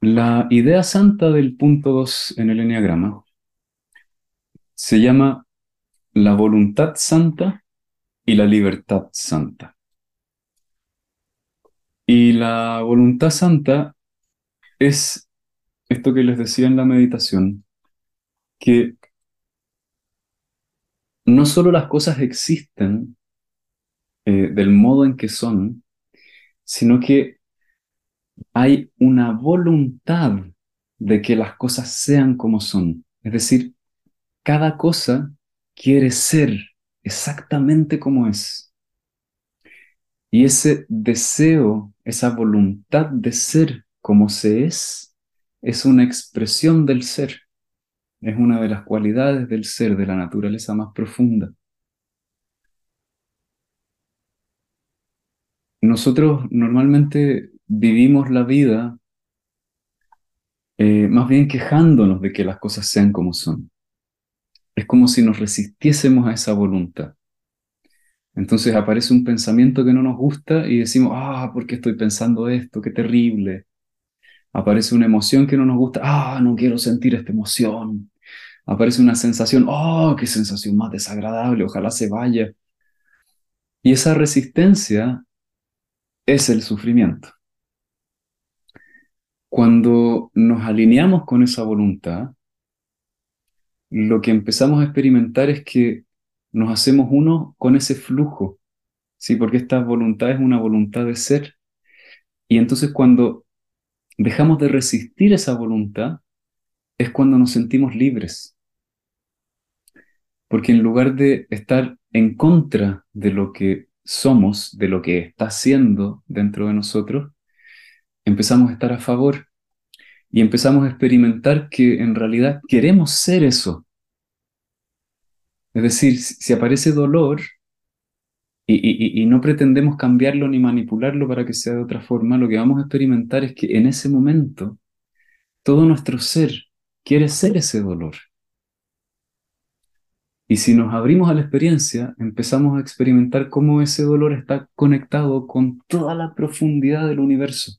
La idea santa del punto 2 en el Enneagrama se llama la voluntad santa y la libertad santa. Y la voluntad santa es esto que les decía en la meditación, que no solo las cosas existen eh, del modo en que son, sino que hay una voluntad de que las cosas sean como son. Es decir, cada cosa quiere ser exactamente como es. Y ese deseo, esa voluntad de ser como se es, es una expresión del ser. Es una de las cualidades del ser, de la naturaleza más profunda. Nosotros normalmente vivimos la vida eh, más bien quejándonos de que las cosas sean como son. Es como si nos resistiésemos a esa voluntad. Entonces aparece un pensamiento que no nos gusta y decimos, ah, ¿por qué estoy pensando esto? Qué terrible. Aparece una emoción que no nos gusta, ah, no quiero sentir esta emoción. Aparece una sensación, oh, qué sensación más desagradable, ojalá se vaya. Y esa resistencia es el sufrimiento. Cuando nos alineamos con esa voluntad, lo que empezamos a experimentar es que nos hacemos uno con ese flujo, ¿sí? Porque esta voluntad es una voluntad de ser. Y entonces cuando dejamos de resistir esa voluntad, es cuando nos sentimos libres. Porque en lugar de estar en contra de lo que somos, de lo que está siendo dentro de nosotros, empezamos a estar a favor y empezamos a experimentar que en realidad queremos ser eso. Es decir, si aparece dolor y, no pretendemos cambiarlo ni manipularlo para que sea de otra forma, lo que vamos a experimentar es que en ese momento todo nuestro ser quiere ser ese dolor. Y si nos abrimos a la experiencia, empezamos a experimentar cómo ese dolor está conectado con toda la profundidad del universo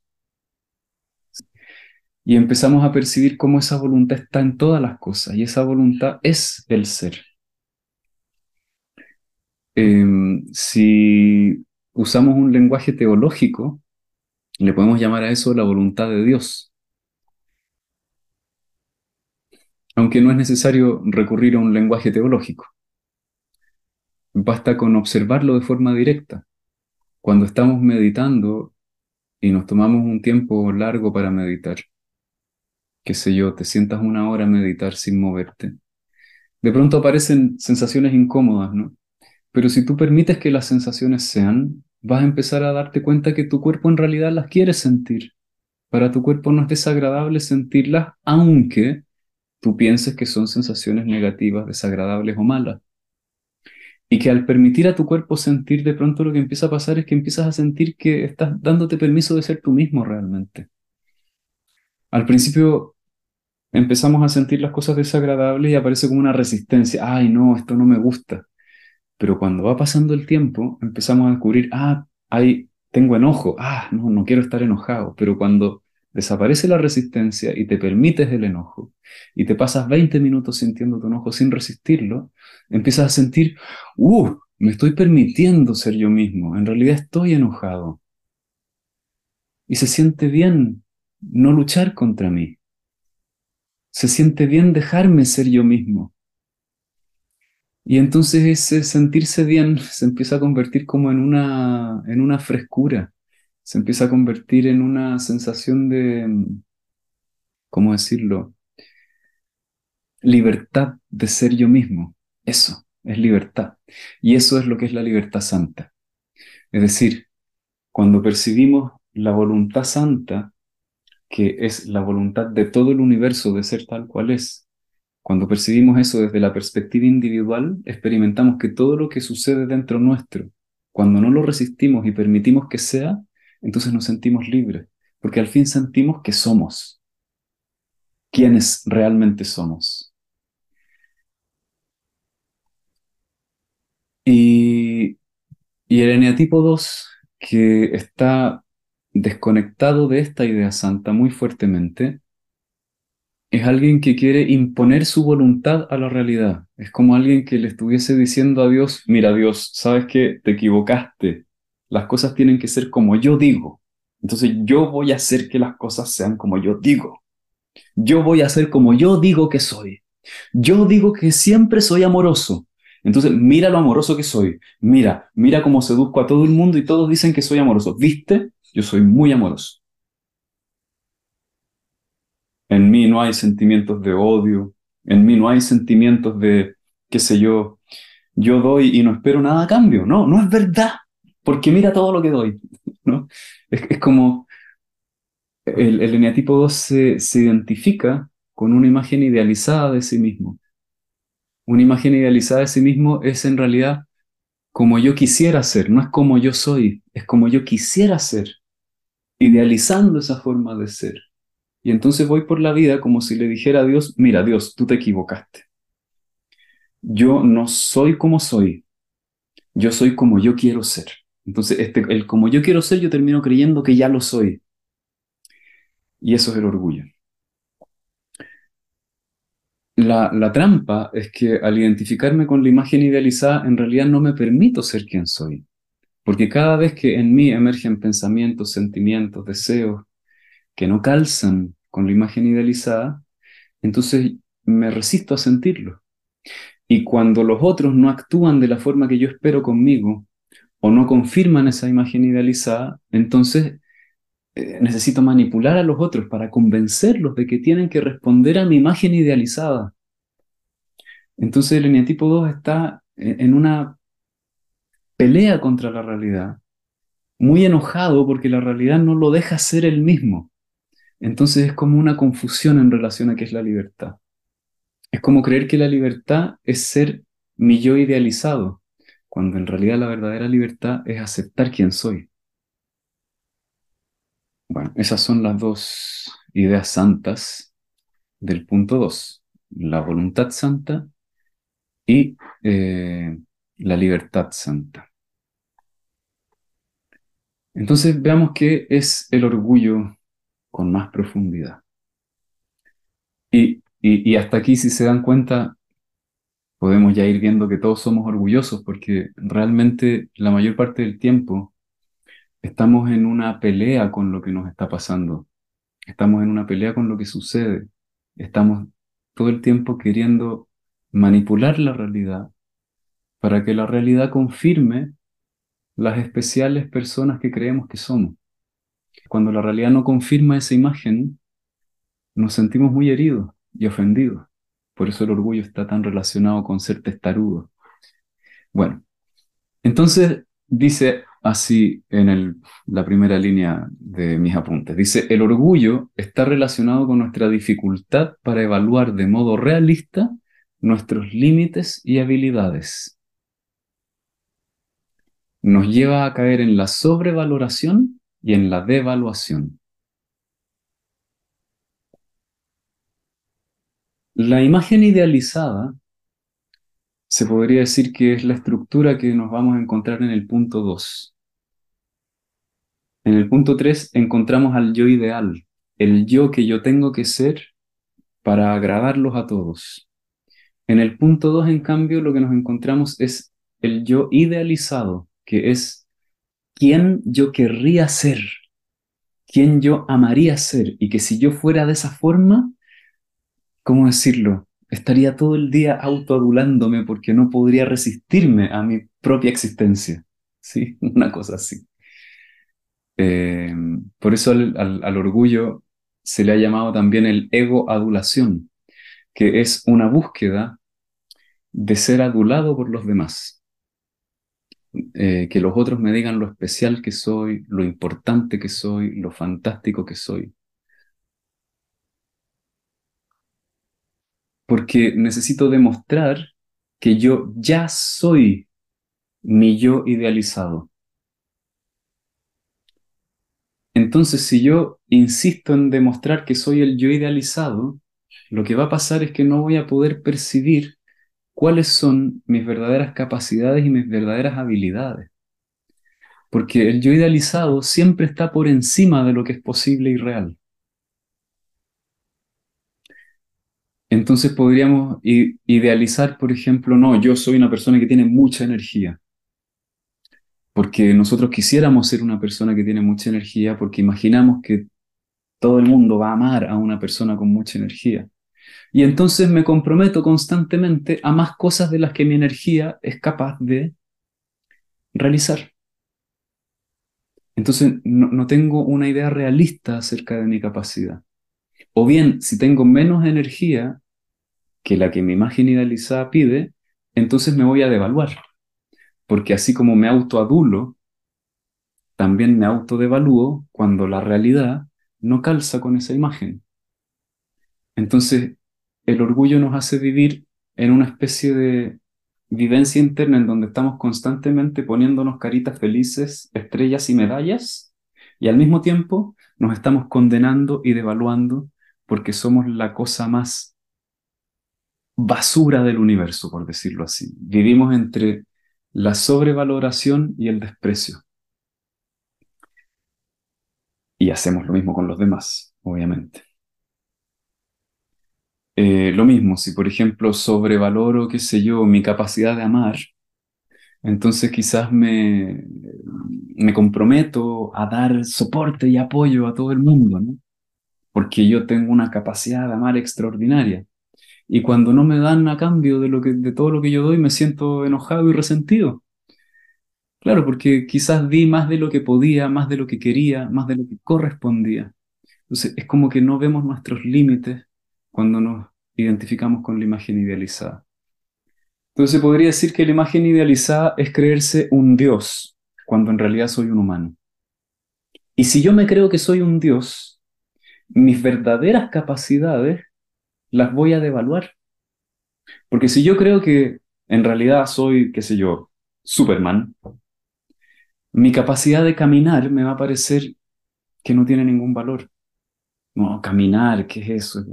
y empezamos a percibir cómo esa voluntad está en todas las cosas y esa voluntad es el ser. Em, si usamos un lenguaje teológico, le podemos llamar a eso la voluntad de Dios. Aunque no es necesario recurrir a un lenguaje teológico. Basta con observarlo de forma directa. Cuando estamos meditando y nos tomamos un tiempo largo para meditar, qué sé yo, te sientas una hora a meditar sin moverte. De pronto aparecen sensaciones incómodas, ¿no? Pero si tú permites que las sensaciones sean, vas a empezar a darte cuenta que tu cuerpo en realidad las quiere sentir. Para tu cuerpo no es desagradable sentirlas, aunque tú pienses que son sensaciones negativas, desagradables o malas. Y que al permitir a tu cuerpo sentir, de pronto lo que empieza a pasar es que empiezas a sentir que estás dándote permiso de ser tú mismo realmente. Al principio empezamos a sentir las cosas desagradables y aparece como una resistencia. Ay, no, esto no me gusta. Pero cuando va pasando el tiempo, empezamos a descubrir, ah, ahí tengo enojo. Ah, no, no quiero estar enojado. Pero cuando desaparece la resistencia y te permites el enojo y te pasas 20 minutos sintiendo tu enojo sin resistirlo, empiezas a sentir, uh, me estoy permitiendo ser yo mismo. En realidad estoy enojado. Y se siente bien no luchar contra mí. Se siente bien dejarme ser yo mismo. Y entonces ese sentirse bien se empieza a convertir como en una, en una frescura, se empieza a convertir en una sensación de, ¿cómo decirlo? Libertad de ser yo mismo. Eso es libertad. Y eso es lo que es la libertad santa. Es decir, cuando percibimos la voluntad santa, que es la voluntad de todo el universo de ser tal cual es. Cuando percibimos eso desde la perspectiva individual, experimentamos que todo lo que sucede dentro nuestro, cuando no lo resistimos y permitimos que sea, entonces nos sentimos libres, porque al fin sentimos que somos quienes realmente somos. Y, y el eneatipo 2, que está desconectado de esta idea santa muy fuertemente, es alguien que quiere imponer su voluntad a la realidad. Es como alguien que le estuviese diciendo a Dios, mira Dios, sabes que te equivocaste, las cosas tienen que ser como yo digo. Entonces yo voy a hacer que las cosas sean como yo digo. Yo voy a hacer como yo digo que soy. Yo digo que siempre soy amoroso. Entonces, mira lo amoroso que soy. Mira, mira cómo seduzco a todo el mundo y todos dicen que soy amoroso. ¿Viste? Yo soy muy amoroso. En mí no hay sentimientos de odio. En mí no hay sentimientos de, qué sé yo, yo doy y no espero nada a cambio. No, no es verdad. Porque mira todo lo que doy. ¿no? Es, como el, el eneatipo 2 se, se identifica con una imagen idealizada de sí mismo una imagen idealizada de sí mismo es en realidad como yo quisiera ser, no es como yo soy, es como yo quisiera ser, idealizando esa forma de ser. Y entonces voy por la vida como si le dijera a Dios, mira Dios, tú te equivocaste. Yo no soy como soy, yo soy como yo quiero ser. Entonces, este, el como yo quiero ser, yo termino creyendo que ya lo soy. Y eso es el orgullo. La, trampa es que al identificarme con la imagen idealizada, en realidad no me permito ser quien soy. Porque cada vez que en mí emergen pensamientos, sentimientos, deseos que no calzan con la imagen idealizada, entonces me resisto a sentirlo. Y cuando los otros no actúan de la forma que yo espero conmigo o no confirman esa imagen idealizada, entonces eh, necesito manipular a los otros para convencerlos de que tienen que responder a mi imagen idealizada. Entonces el eneatipo 2 está en una pelea contra la realidad, muy enojado porque la realidad no lo deja ser el mismo. Entonces es como una confusión en relación a qué es la libertad. Es como creer que la libertad es ser mi yo idealizado, cuando en realidad la verdadera libertad es aceptar quién soy. Bueno, esas son las dos ideas santas del punto 2, la voluntad santa y eh, la libertad santa. Entonces veamos qué es el orgullo con más profundidad. Y, hasta aquí, si se dan cuenta, podemos ya ir viendo que todos somos orgullosos porque realmente la mayor parte del tiempo estamos en una pelea con lo que nos está pasando, estamos en una pelea con lo que sucede, estamos todo el tiempo queriendo manipular la realidad para que la realidad confirme las especiales personas que creemos que somos. Cuando la realidad no confirma esa imagen, nos sentimos muy heridos y ofendidos. Por eso el orgullo está tan relacionado con ser testarudo. Bueno, entonces dice así en la primera línea de mis apuntes. Dice, el orgullo está relacionado con nuestra dificultad para evaluar de modo realista nuestros límites y habilidades. Nos lleva a caer en la sobrevaloración y en la devaluación. La imagen idealizada se podría decir que es la estructura que nos vamos a encontrar en el punto 2. En el punto 3 encontramos al yo ideal, el yo que yo tengo que ser para agradarlos a todos. En el punto 2, en cambio, lo que nos encontramos es el yo idealizado, que es quién yo querría ser, quién yo amaría ser, y que si yo fuera de esa forma, ¿cómo decirlo? estaría todo el día autoadulándome porque no podría resistirme a mi propia existencia. ¿Sí? Una cosa así. Eh, por eso al, orgullo se le ha llamado también el ego-adulación, que es una búsqueda de ser adulado por los demás. Eh, que los otros me digan lo especial que soy, lo importante que soy, lo fantástico que soy. Porque necesito demostrar que yo ya soy mi yo idealizado. Entonces, si yo insisto en demostrar que soy el yo idealizado, lo que va a pasar es que no voy a poder percibir cuáles son mis verdaderas capacidades y mis verdaderas habilidades. Porque el yo idealizado siempre está por encima de lo que es posible y real. Entonces podríamos idealizar, por ejemplo, no, yo soy una persona que tiene mucha energía. Porque nosotros quisiéramos ser una persona que tiene mucha energía porque imaginamos que todo el mundo va a amar a una persona con mucha energía. Y entonces me comprometo constantemente a más cosas de las que mi energía es capaz de realizar. Entonces no, tengo una idea realista acerca de mi capacidad. O bien, si tengo menos energía que la que mi imagen idealizada pide, entonces me voy a devaluar. Porque así como me autoadulo, también me autodevalúo cuando la realidad no calza con esa imagen. Entonces, el orgullo nos hace vivir en una especie de vivencia interna en donde estamos constantemente poniéndonos caritas felices, estrellas y medallas, y al mismo tiempo nos estamos condenando y devaluando porque somos la cosa más basura del universo, por decirlo así. Vivimos entre la sobrevaloración y el desprecio. Y hacemos lo mismo con los demás, obviamente. Eh, lo mismo, si por ejemplo sobrevaloro, qué sé yo, mi capacidad de amar, entonces quizás me, me comprometo a dar soporte y apoyo a todo el mundo, ¿no? Porque yo tengo una capacidad de amar extraordinaria. Y cuando no me dan a cambio de, lo de todo lo que yo doy, me siento enojado y resentido. Claro, porque quizás di más de lo que podía, más de lo que quería, más de lo que correspondía. Entonces, es como que no vemos nuestros límites cuando nos identificamos con la imagen idealizada. Entonces podría decir que la imagen idealizada es creerse un Dios, cuando en realidad soy un humano. Y si yo me creo que soy un Dios, mis verdaderas capacidades las voy a devaluar. Porque si yo creo que en realidad soy, qué sé yo, Superman, mi capacidad de caminar me va a parecer que no tiene ningún valor. No, caminar, ¿qué es eso?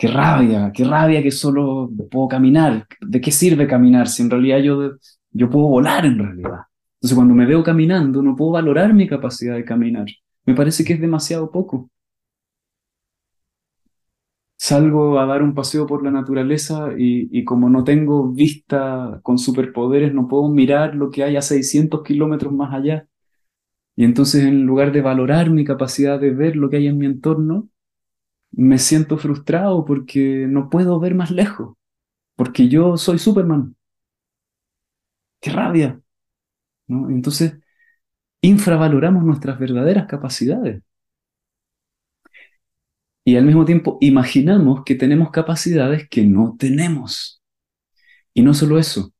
Qué rabia, qué rabia que solo puedo caminar. ¿De qué sirve caminar si en realidad yo, yo puedo volar en realidad? Entonces cuando me veo caminando no puedo valorar mi capacidad de caminar. Me parece que es demasiado poco. Salgo a dar un paseo por la naturaleza y, y como no tengo vista con superpoderes, no puedo mirar lo que hay a 600 kilómetros más allá. Y entonces en lugar de valorar mi capacidad de ver lo que hay en mi entorno, me siento frustrado porque no puedo ver más lejos, porque yo soy Superman. ¡Qué rabia! Entonces, infravaloramos nuestras verdaderas capacidades. Y al mismo tiempo imaginamos que tenemos capacidades que no tenemos. Y no solo eso,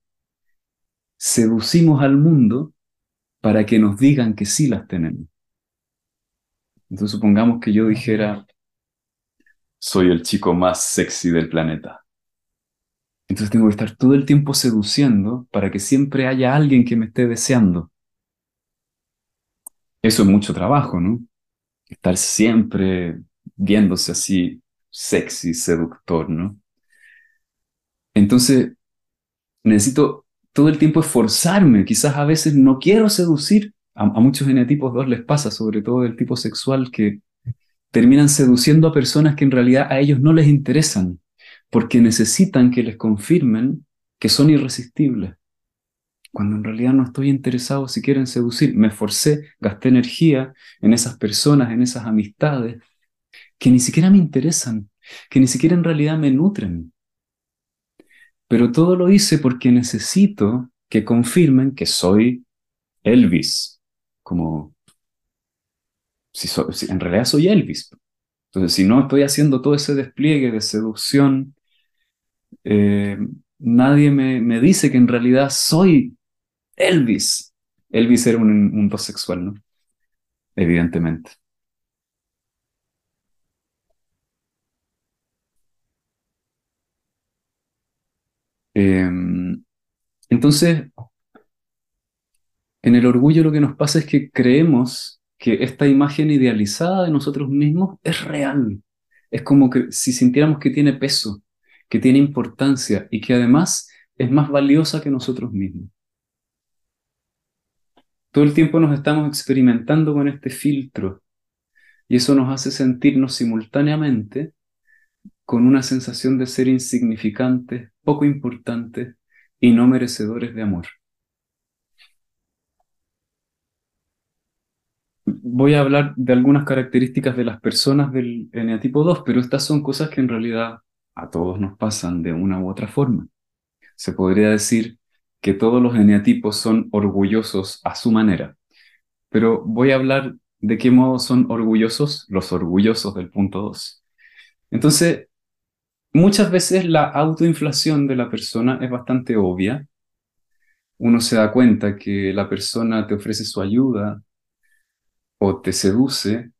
seducimos al mundo para que nos digan que sí las tenemos. Entonces supongamos que yo dijera, soy el chico más sexy del planeta. Entonces tengo que estar todo el tiempo seduciendo para que siempre haya alguien que me esté deseando. Eso es mucho trabajo, ¿no? Estar siempre viéndose así sexy, seductor, ¿no? Entonces, necesito todo el tiempo esforzarme. Quizás a veces no quiero seducir. A, muchos genetipos 2 les pasa, sobre todo del tipo sexual, que terminan seduciendo a personas que en realidad a ellos no les interesan, porque necesitan que les confirmen que son irresistibles. Cuando en realidad no estoy interesado si quieren seducir, me esforcé, gasté energía en esas personas, en esas amistades, que ni siquiera me interesan, que ni siquiera en realidad me nutren. Pero todo lo hice porque necesito que confirmen que soy Elvis, como si, en realidad soy Elvis. Entonces, si no estoy haciendo todo ese despliegue de seducción, eh, nadie me, dice que en realidad soy Elvis. Elvis era un, un sexual, ¿no? Evidentemente. Em, entonces, en el orgullo lo que nos pasa es que creemos que esta imagen idealizada de nosotros mismos es real. Es como que si sintiéramos que tiene peso, que tiene importancia y que además es más valiosa que nosotros mismos. Todo el tiempo nos estamos experimentando con este filtro y eso nos hace sentirnos simultáneamente con una sensación de ser insignificantes, poco importantes y no merecedores de amor. Voy a hablar de algunas características de las personas del eneatipo 2, pero estas son cosas que en realidad a todos nos pasan de una u otra forma. Se podría decir que todos los eneatipos son orgullosos a su manera, pero voy a hablar de qué modo son orgullosos los orgullosos del punto 2. Entonces, muchas veces la autoinflación de la persona es bastante obvia. Uno se da cuenta que la persona te ofrece su ayuda o te seduce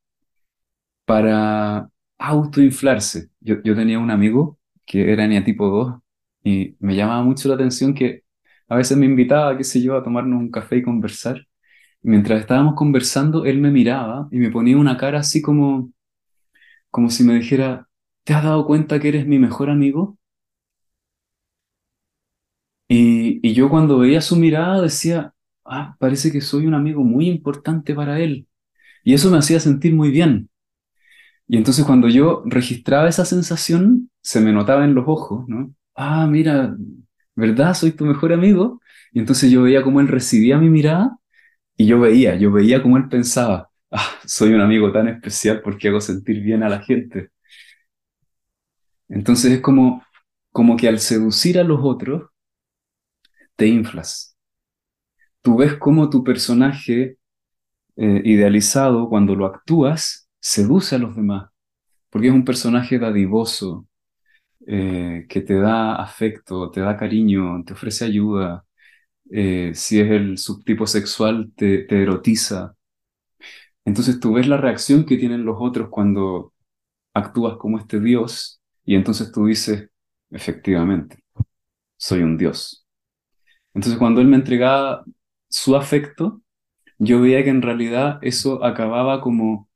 para autoinflarse. Yo, yo tenía un amigo que era eneatipo 2 y me llamaba mucho la atención que a veces me invitaba, qué sé yo, a tomarnos un café y conversar. mientras estábamos conversando, él me miraba y me ponía una cara así como, como si me dijera, ¿te has dado cuenta que eres mi mejor amigo? Y, y yo cuando veía su mirada decía, ah, parece que soy un amigo muy importante para él. Y eso me hacía sentir muy bien. Y entonces cuando yo registraba esa sensación, se me notaba en los ojos, ¿no? Ah, mira, ¿verdad? Soy tu mejor amigo. Y entonces yo veía cómo él recibía mi mirada y yo veía, yo veía cómo él pensaba, ah, soy un amigo tan especial porque hago sentir bien a la gente. Entonces es como, como que al seducir a los otros, te inflas. Tú ves cómo tu personaje eh, idealizado, cuando lo actúas, seduce a los demás, porque es un personaje dadivoso, eh, que te da afecto, te da cariño, te ofrece ayuda. Eh, si es el subtipo sexual, te, te erotiza. Entonces tú ves la reacción que tienen los otros cuando actúas como este Dios y entonces tú dices, efectivamente, soy un Dios. Entonces cuando Él me entregaba su afecto, yo veía que en realidad eso acababa como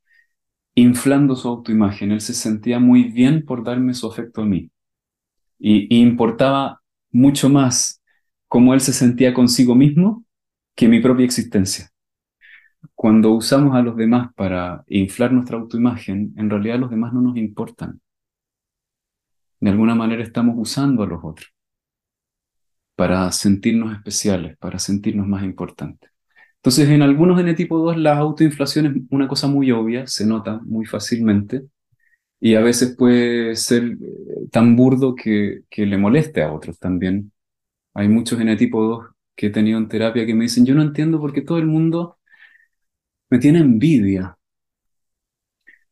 inflando su autoimagen. Él se sentía muy bien por darme su afecto a mí. Y, importaba mucho más cómo él se sentía consigo mismo que mi propia existencia. Cuando usamos a los demás para inflar nuestra autoimagen, en realidad los demás no nos importan. De alguna manera estamos usando a los otros para sentirnos especiales, para sentirnos más importantes. Entonces, en algunos N tipo 2 la autoinflación es una cosa muy obvia, se nota muy fácilmente, y a veces puede ser eh, tan burdo que, le moleste a otros también. Hay muchos N tipo 2 que he tenido en terapia que me dicen, yo no entiendo por qué todo el mundo me tiene envidia.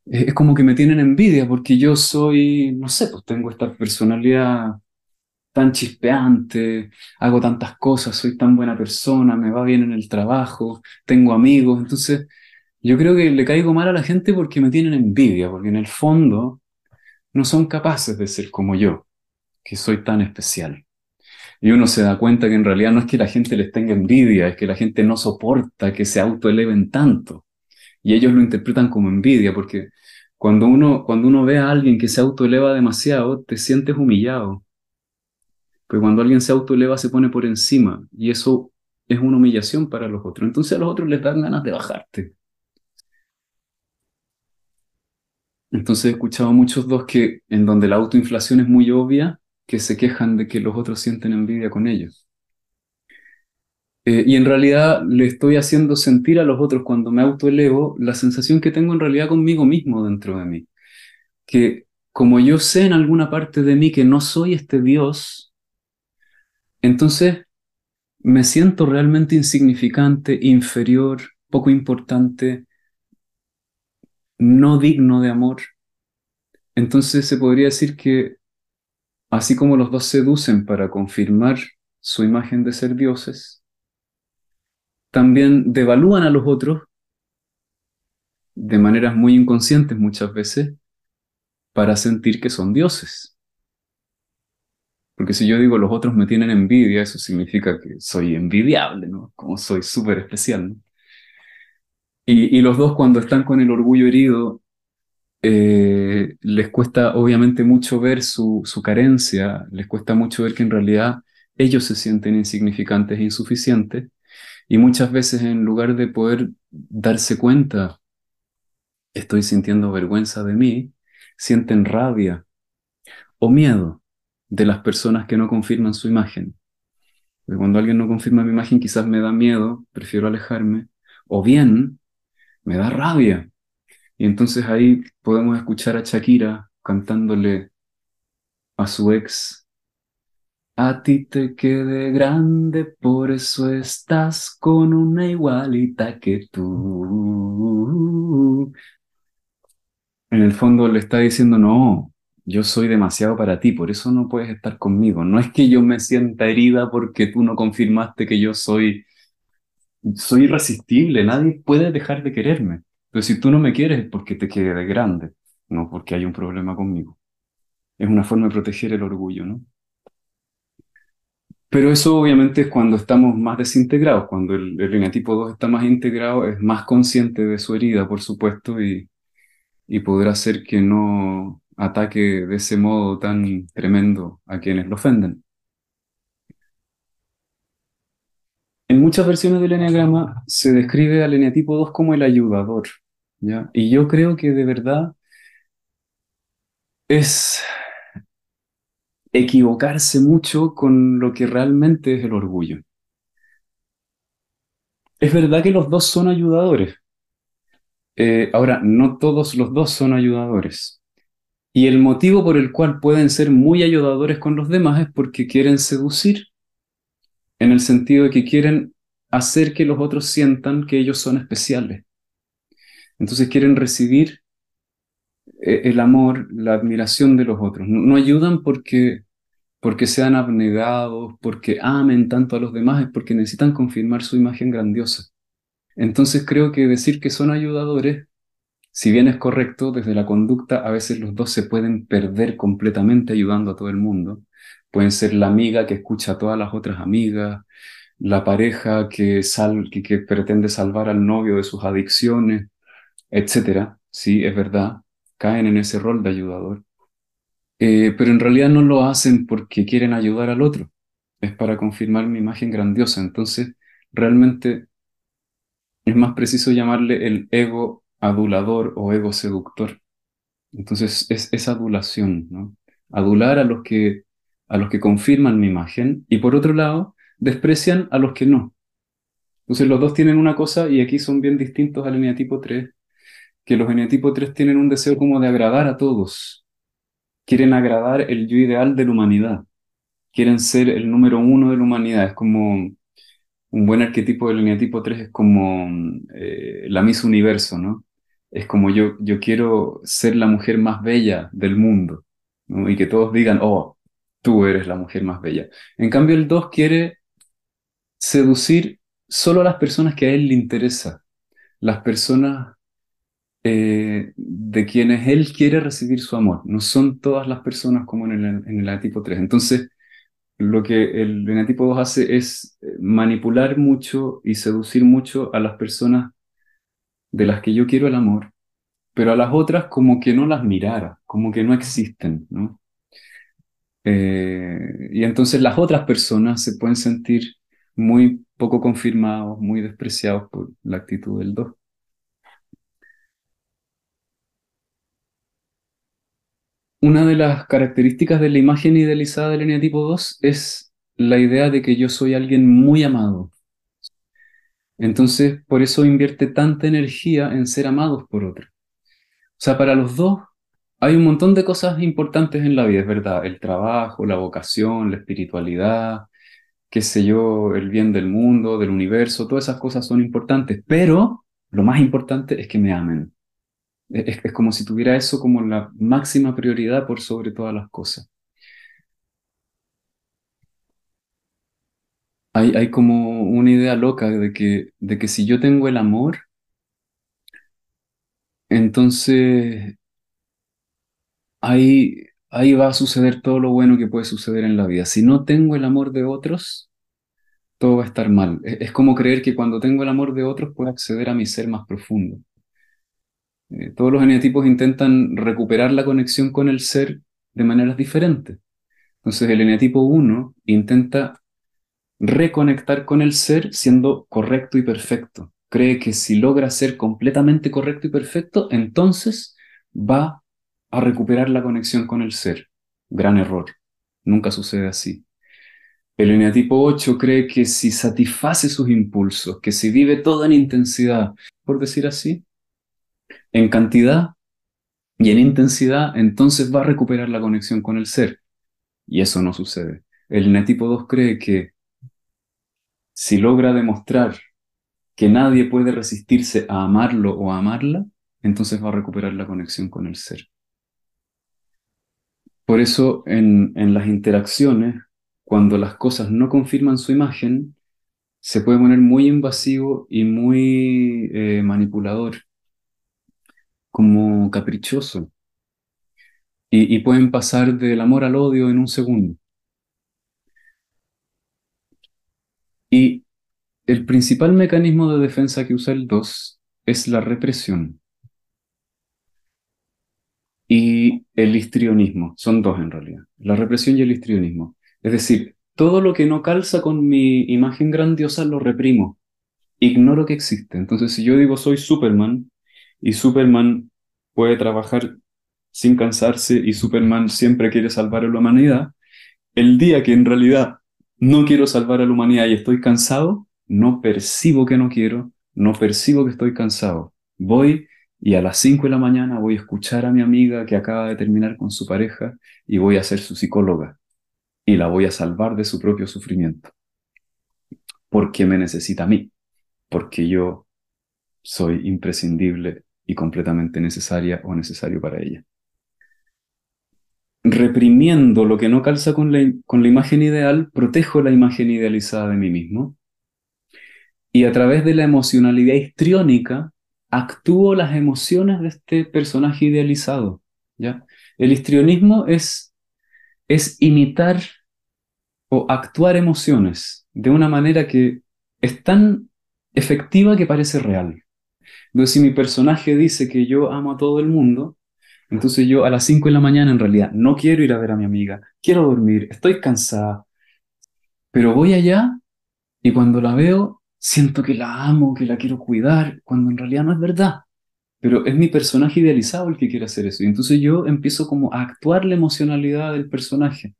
Es como que me tienen envidia porque yo soy, no sé, pues tengo esta personalidad tan chispeante, hago tantas cosas, soy tan buena persona, me va bien en el trabajo, tengo amigos, entonces yo creo que le caigo mal a la gente porque me tienen envidia, porque en el fondo no son capaces de ser como yo, que soy tan especial. Y uno se da cuenta que en realidad no es que la gente les tenga envidia, es que la gente no soporta que se autoeleven tanto. Y ellos lo interpretan como envidia, porque cuando uno, cuando uno ve a alguien que se autoeleva demasiado, te sientes humillado. Pero cuando alguien se autoeleva se pone por encima y eso es una humillación para los otros. Entonces a los otros les dan ganas de bajarte. Entonces he escuchado a muchos dos que en donde la autoinflación es muy obvia, que se quejan de que los otros sienten envidia con ellos. Eh, y en realidad le estoy haciendo sentir a los otros cuando me autoelevo la sensación que tengo en realidad conmigo mismo dentro de mí. Que como yo sé en alguna parte de mí que no soy este Dios, entonces me siento realmente insignificante, inferior, poco importante, no digno de amor. Entonces se podría decir que así como los dos seducen para confirmar su imagen de ser dioses, también devalúan a los otros de maneras muy inconscientes muchas veces para sentir que son dioses. Porque si yo digo los otros me tienen envidia, eso significa que soy envidiable, ¿no? Como soy súper especial, ¿no? Y, y los dos cuando están con el orgullo herido, eh, les cuesta obviamente mucho ver su, su carencia, les cuesta mucho ver que en realidad ellos se sienten insignificantes e insuficientes, y muchas veces en lugar de poder darse cuenta, estoy sintiendo vergüenza de mí, sienten rabia o miedo de las personas que no confirman su imagen. Cuando alguien no confirma mi imagen quizás me da miedo, prefiero alejarme, o bien me da rabia. Y entonces ahí podemos escuchar a Shakira cantándole a su ex, a ti te quede grande, por eso estás con una igualita que tú. En el fondo le está diciendo, no, yo soy demasiado para ti, por eso no puedes estar conmigo. No es que yo me sienta herida porque tú no confirmaste que yo soy, soy irresistible, nadie puede dejar de quererme. Pero si tú no me quieres es porque te quede de grande, no porque hay un problema conmigo. Es una forma de proteger el orgullo, ¿no? Pero eso obviamente es cuando estamos más desintegrados, cuando el, el eneatipo 2 está más integrado, es más consciente de su herida, por supuesto, y, y podrá hacer que no ataque de ese modo tan tremendo a quienes lo ofenden. En muchas versiones del eneagrama se describe al eneatipo 2 como el ayudador, ¿ya? Y yo creo que de verdad es equivocarse mucho con lo que realmente es el orgullo. Es verdad que los dos son ayudadores. Eh, ahora, no todos los dos son ayudadores. Y el motivo por el cual pueden ser muy ayudadores con los demás es porque quieren seducir, en el sentido de que quieren hacer que los otros sientan que ellos son especiales. Entonces quieren recibir eh, el amor, la admiración de los otros. No, ayudan porque, porque sean abnegados, porque amen tanto a los demás, es porque necesitan confirmar su imagen grandiosa. Entonces creo que decir que son ayudadores, si bien es correcto, desde la conducta a veces los dos se pueden perder completamente ayudando a todo el mundo. Pueden ser la amiga que escucha a todas las otras amigas, la pareja que, pretende salvar al novio de sus adicciones, etcétera. Sí, es verdad caen en ese rol de ayudador. Eh, pero en realidad no lo hacen porque quieren ayudar al otro, es para confirmar mi imagen grandiosa. Entonces, realmente es más preciso llamarle el ego adulador o ego seductor. Entonces, es esa adulación, ¿no? Adular a los que, a los que confirman mi imagen y por otro lado, desprecian a los que no. Entonces, los dos tienen una cosa y aquí son bien distintos al eneatipo 3 que los eneatipos 3 tienen un deseo como de agradar a todos. Quieren agradar el yo ideal de la humanidad. Quieren ser el número uno de la humanidad. Es como un buen arquetipo del eneatipo 3 es como eh, la Miss Universo, ¿no? Es como yo, yo quiero ser la mujer más bella del mundo. Y que todos digan, oh, tú eres la mujer más bella. En cambio, el 2 quiere seducir solo a las personas que a él le interesa, las personas eh, de quienes él quiere recibir su amor. No son todas las personas como en el, en el tipo 3. Entonces, lo que el enatipo 2 hace es eh, manipular mucho y seducir mucho a las personas de las que yo quiero el amor, pero a las otras como que no las mirara, como que no existen, ¿no? Eh, y entonces las otras personas se pueden sentir muy poco confirmados, muy despreciados por la actitud del 2. Una de las características de la imagen idealizada del eneatipo 2 es la idea de que yo soy alguien muy amado. Entonces, por eso invierte tanta energía en ser amados por otro. O sea, para los dos hay un montón de cosas importantes en la vida, es verdad. El trabajo, la vocación, la espiritualidad, qué sé yo, el bien del mundo, del universo, todas esas cosas son importantes. Pero lo más importante es que me amen. Es, como si tuviera eso como la máxima prioridad por sobre todas las cosas. Hay, como una idea loca de que, de que si yo tengo el amor, entonces hay, ahí va a suceder todo lo bueno que puede suceder en la vida. Si no tengo el amor de otros, todo va a estar mal. Es, como creer que cuando tengo el amor de otros puedo acceder a mi ser más profundo. Eh, todos los eneatipos intentan recuperar la conexión con el ser de maneras diferentes. Entonces el eneatipo 1 intenta reconectar con el ser siendo correcto y perfecto. Cree que si logra ser completamente correcto y perfecto, entonces va a recuperar la conexión con el ser. Gran error. Nunca sucede así. El eneatipo 8 cree que si satisface sus impulsos, que si vive todo en intensidad, por decir así, en cantidad y en intensidad, entonces va a recuperar la conexión con el ser. Y eso no sucede. El eneatipo 2 cree que si logra demostrar que nadie puede resistirse a amarlo o a amarla, entonces va a recuperar la conexión con el ser. Por eso en, las interacciones, cuando las cosas no confirman su imagen, se puede poner muy invasivo y muy eh, manipulador, como caprichoso. Y, y pueden pasar del amor al odio en un segundo. Y el principal mecanismo de defensa que usa el 2 es la represión y el histrionismo. Son dos en realidad, la represión y el histrionismo. Es decir, todo lo que no calza con mi imagen grandiosa lo reprimo, ignoro que existe. Entonces, si yo digo soy Superman y Superman puede trabajar sin cansarse y Superman siempre quiere salvar a la humanidad, el día que en realidad no quiero salvar a la humanidad y estoy cansado, no percibo que no quiero, no percibo que estoy cansado. Voy y a las 5 de la mañana voy a escuchar a mi amiga que acaba de terminar con su pareja y voy a ser su psicóloga y la voy a salvar de su propio sufrimiento. Porque me necesita a mí, porque yo soy imprescindible y completamente necesaria o necesario para ella. Reprimiendo lo que no calza con la, con la imagen ideal, protejo la imagen idealizada de mí mismo y a través de la emocionalidad histriónica actúo las emociones de este personaje idealizado. ¿ya? El histrionismo es, es imitar o actuar emociones de una manera que es tan efectiva que parece real. Entonces, si mi personaje dice que yo amo a todo el mundo, entonces yo a las 5 de la mañana en realidad no quiero ir a ver a mi amiga, quiero dormir, estoy cansada, pero voy allá y cuando la veo siento que la amo, que la quiero cuidar, cuando en realidad no es verdad. Pero es mi personaje idealizado el que quiere hacer eso. Y entonces yo empiezo como a actuar la emocionalidad del personaje.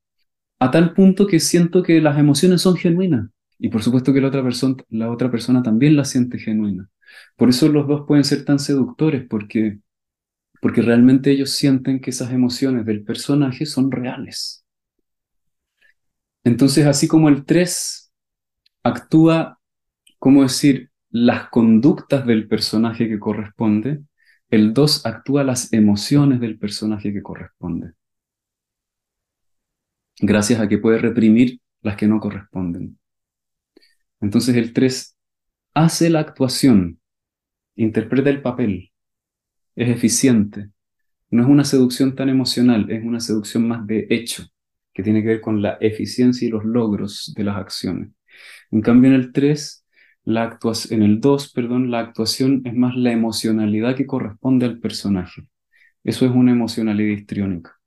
A tal punto que siento que las emociones son genuinas. Y por supuesto que la otra, persona, la otra persona también la siente genuina. Por eso los dos pueden ser tan seductores, porque, porque realmente ellos sienten que esas emociones del personaje son reales. Entonces, así como el 3 actúa ¿cómo decir?, las conductas del personaje que corresponde, el 2 actúa las emociones del personaje que corresponde. Gracias a que puede reprimir las que no corresponden. Entonces el 3 hace la actuación, interpreta el papel, es eficiente. No es una seducción tan emocional, es una seducción más de hecho, que tiene que ver con la eficiencia y los logros de las acciones. En cambio, en el 3 la en el 2, perdón, la actuación es más la emocionalidad que corresponde al personaje. Eso es una emocionalidad histriónica.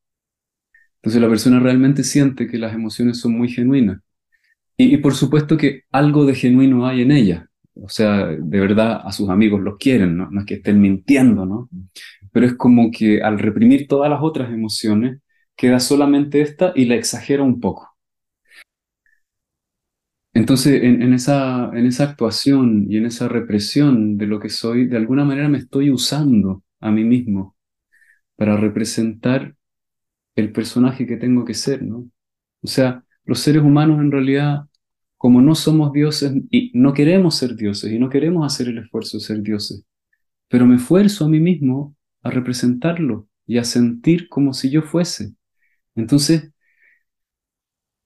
Entonces la persona realmente siente que las emociones son muy genuinas. Y, por supuesto que algo de genuino hay en ella. O sea, de verdad a sus amigos los quieren, ¿no? No es que estén mintiendo, ¿no? Pero es como que al reprimir todas las otras emociones, queda solamente esta y la exagera un poco. Entonces, en, esa, en esa actuación y en esa represión de lo que soy, de alguna manera me estoy usando a mí mismo para representar el personaje que tengo que ser, ¿no? O sea, los seres humanos en realidad, como no somos dioses y no queremos ser dioses y no queremos hacer el esfuerzo de ser dioses, pero me esfuerzo a mí mismo a representarlo y a sentir como si yo fuese. Entonces,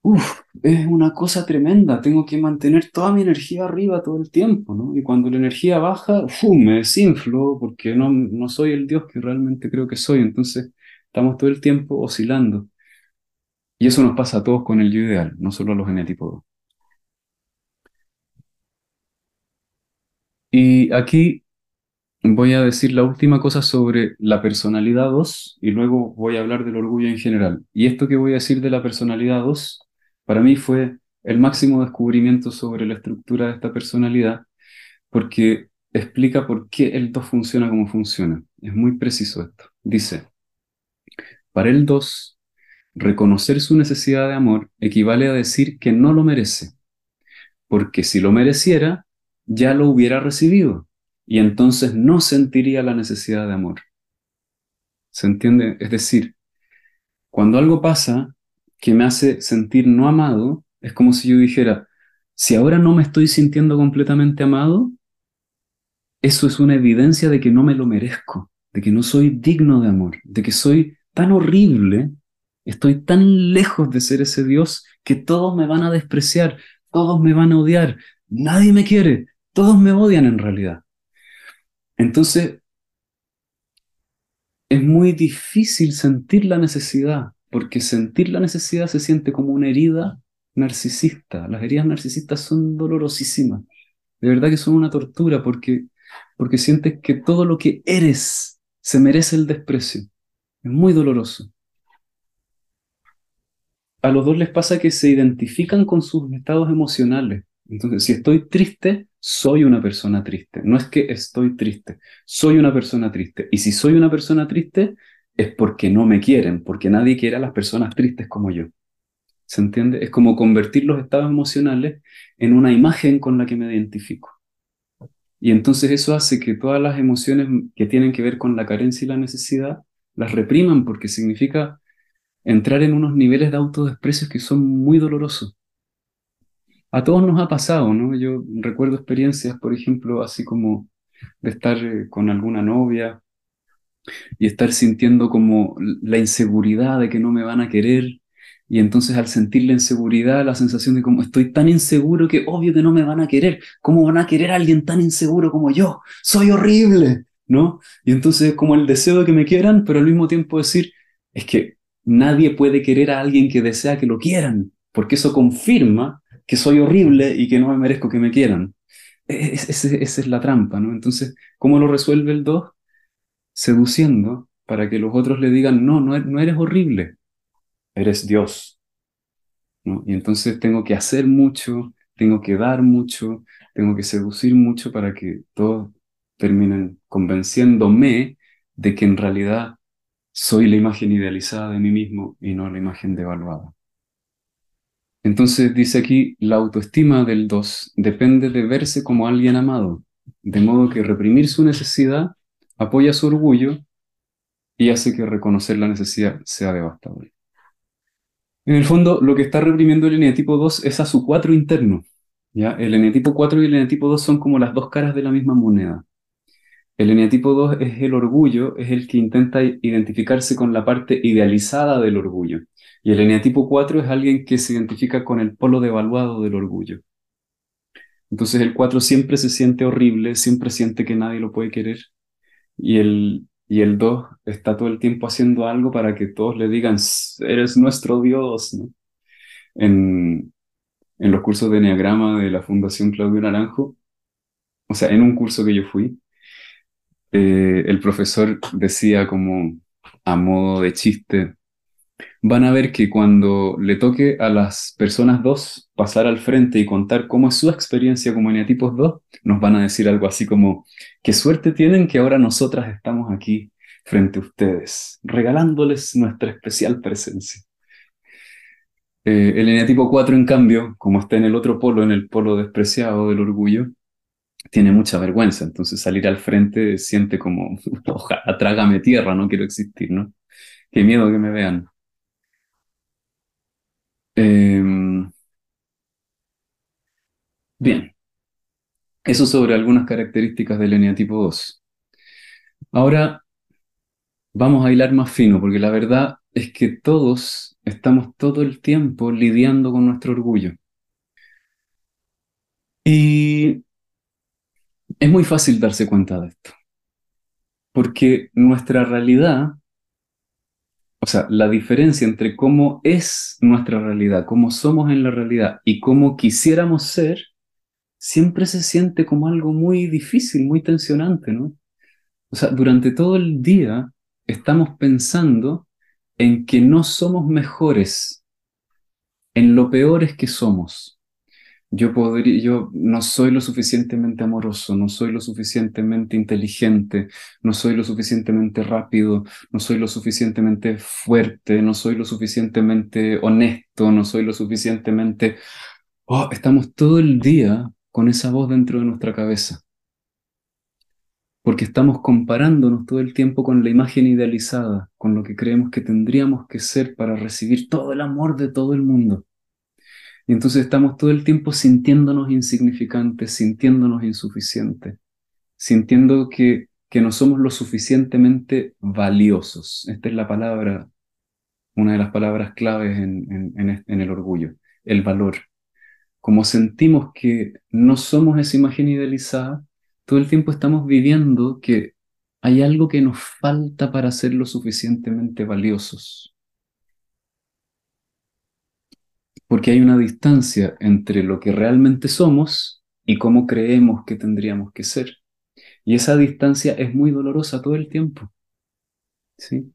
Uf, es una cosa tremenda, tengo que mantener toda mi energía arriba todo el tiempo, ¿no? Y cuando la energía baja, ¡fum! me desinflo porque no, no soy el Dios que realmente creo que soy. Entonces, Estamos todo el tiempo oscilando. Y eso nos pasa a todos con el yo ideal, no solo a los genetipos Y aquí voy a decir la última cosa sobre la personalidad 2 y luego voy a hablar del orgullo en general. Y esto que voy a decir de la personalidad 2, para mí fue el máximo descubrimiento sobre la estructura de esta personalidad, porque explica por qué el 2 funciona como funciona. Es muy preciso esto. Dice, para el 2, reconocer su necesidad de amor equivale a decir que no lo merece, porque si lo mereciera, ya lo hubiera recibido y entonces no sentiría la necesidad de amor. ¿Se entiende? Es decir, cuando algo pasa que me hace sentir no amado, es como si yo dijera, si ahora no me estoy sintiendo completamente amado, eso es una evidencia de que no me lo merezco, de que no soy digno de amor, de que soy tan horrible, estoy tan lejos de ser ese Dios que todos me van a despreciar, todos me van a odiar, nadie me quiere, todos me odian en realidad. Entonces, es muy difícil sentir la necesidad, porque sentir la necesidad se siente como una herida narcisista. Las heridas narcisistas son dolorosísimas. De verdad que son una tortura porque, porque sientes que todo lo que eres se merece el desprecio. Es muy doloroso. A los dos les pasa que se identifican con sus estados emocionales. Entonces, si estoy triste, soy una persona triste. No es que estoy triste, soy una persona triste. Y si soy una persona triste, es porque no me quieren, porque nadie quiere a las personas tristes como yo. ¿Se entiende? Es como convertir los estados emocionales en una imagen con la que me identifico. Y entonces eso hace que todas las emociones que tienen que ver con la carencia y la necesidad las repriman porque significa entrar en unos niveles de autodesprecio que son muy dolorosos. A todos nos ha pasado, ¿no? Yo recuerdo experiencias, por ejemplo, así como de estar eh, con alguna novia y estar sintiendo como la inseguridad de que no me van a querer. Y entonces al sentir la inseguridad, la sensación de como estoy tan inseguro que obvio que no me van a querer. ¿Cómo van a querer a alguien tan inseguro como yo? Soy horrible, ¿no? Y entonces como el deseo de que me quieran, pero al mismo tiempo decir, es que nadie puede querer a alguien que desea que lo quieran, porque eso confirma que soy horrible y que no me merezco que me quieran. esa es la trampa, ¿no? Entonces, ¿cómo lo resuelve el 2? Seduciendo para que los otros le digan, no, no, no eres horrible, eres Dios. Y entonces tengo que hacer mucho, tengo que dar mucho, tengo que seducir mucho para que todos terminen convenciéndome de que en realidad soy la imagen idealizada de mí mismo y no la imagen devaluada. Entonces dice aquí, la autoestima del 2 depende de verse como alguien amado, de modo que reprimir su necesidad apoya su orgullo y hace que reconocer la necesidad sea devastador. En el fondo, lo que está reprimiendo el eneatipo 2 es a su 4 interno. ¿ya? El eneatipo 4 y el eneatipo 2 son como las dos caras de la misma moneda. El eneatipo 2 es el orgullo, es el que intenta identificarse con la parte idealizada del orgullo. Y el eneatipo 4 es alguien que se identifica con el polo devaluado del orgullo. Entonces el 4 siempre se siente horrible, siempre siente que nadie lo puede querer. Y el, y el 2 está todo el tiempo haciendo algo para que todos le digan, eres nuestro Dios. En, en los cursos de Enneagrama de la Fundación Claudio Naranjo, o sea, en un curso que yo fui, eh, el profesor decía como a modo de chiste, van a ver que cuando le toque a las personas dos pasar al frente y contar cómo es su experiencia como eneatipos 2, nos van a decir algo así como, qué suerte tienen que ahora nosotras estamos aquí frente a ustedes, regalándoles nuestra especial presencia. Eh, el eneatipo 4, en cambio, como está en el otro polo, en el polo despreciado del orgullo, tiene mucha vergüenza, entonces salir al frente siente como, ojalá, trágame tierra, no quiero existir, ¿no? Qué miedo que me vean. Em, bien, eso sobre algunas características del eneatipo 2. Ahora vamos a hilar más fino, porque la verdad es que todos estamos todo el tiempo lidiando con nuestro orgullo. Y es muy fácil darse cuenta de esto, porque nuestra realidad o sea, la diferencia entre cómo es nuestra realidad, cómo somos en la realidad y cómo quisiéramos ser, siempre se siente como algo muy difícil, muy tensionante, ¿no? O sea, durante todo el día estamos pensando en que no somos mejores, en lo peores que somos. Yo podría, yo no soy lo suficientemente amoroso, no soy lo suficientemente inteligente, no soy lo suficientemente rápido, no soy lo suficientemente fuerte, no soy lo suficientemente honesto, no soy lo suficientemente... Oh, estamos todo el día con esa voz dentro de nuestra cabeza. Porque estamos comparándonos todo el tiempo con la imagen idealizada, con lo que creemos que tendríamos que ser para recibir todo el amor de todo el mundo. Y entonces estamos todo el tiempo sintiéndonos insignificantes, sintiéndonos insuficientes, sintiendo que, que no somos lo suficientemente valiosos. Esta es la palabra, una de las palabras claves en, en el orgullo, el valor. Como sentimos que no somos esa imagen idealizada, todo el tiempo estamos viviendo que hay algo que nos falta para ser lo suficientemente valiosos. Porque hay una distancia entre lo que realmente somos y cómo creemos que tendríamos que ser. Y esa distancia es muy dolorosa todo el tiempo. ¿Sí?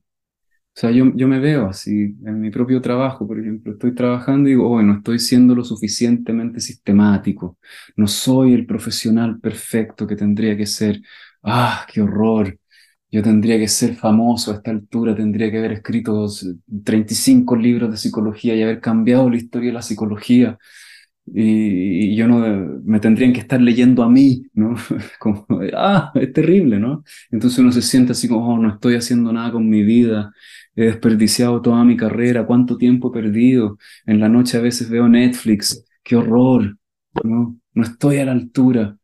O sea, yo, yo me veo así en mi propio trabajo, por ejemplo, estoy trabajando y digo, oh, no estoy siendo lo suficientemente sistemático, no soy el profesional perfecto que tendría que ser. Ah, qué horror. Yo tendría que ser famoso a esta altura, tendría que haber escrito 35 libros de psicología y haber cambiado la historia de la psicología. Y, yo no me tendrían que estar leyendo a mí, ¿no? Ah, es terrible, ¿no? Entonces uno se siente así como, oh, no estoy haciendo nada con mi vida, he desperdiciado toda mi carrera, cuánto tiempo he perdido. En la noche a veces veo Netflix, qué horror, ¿no? No estoy a la altura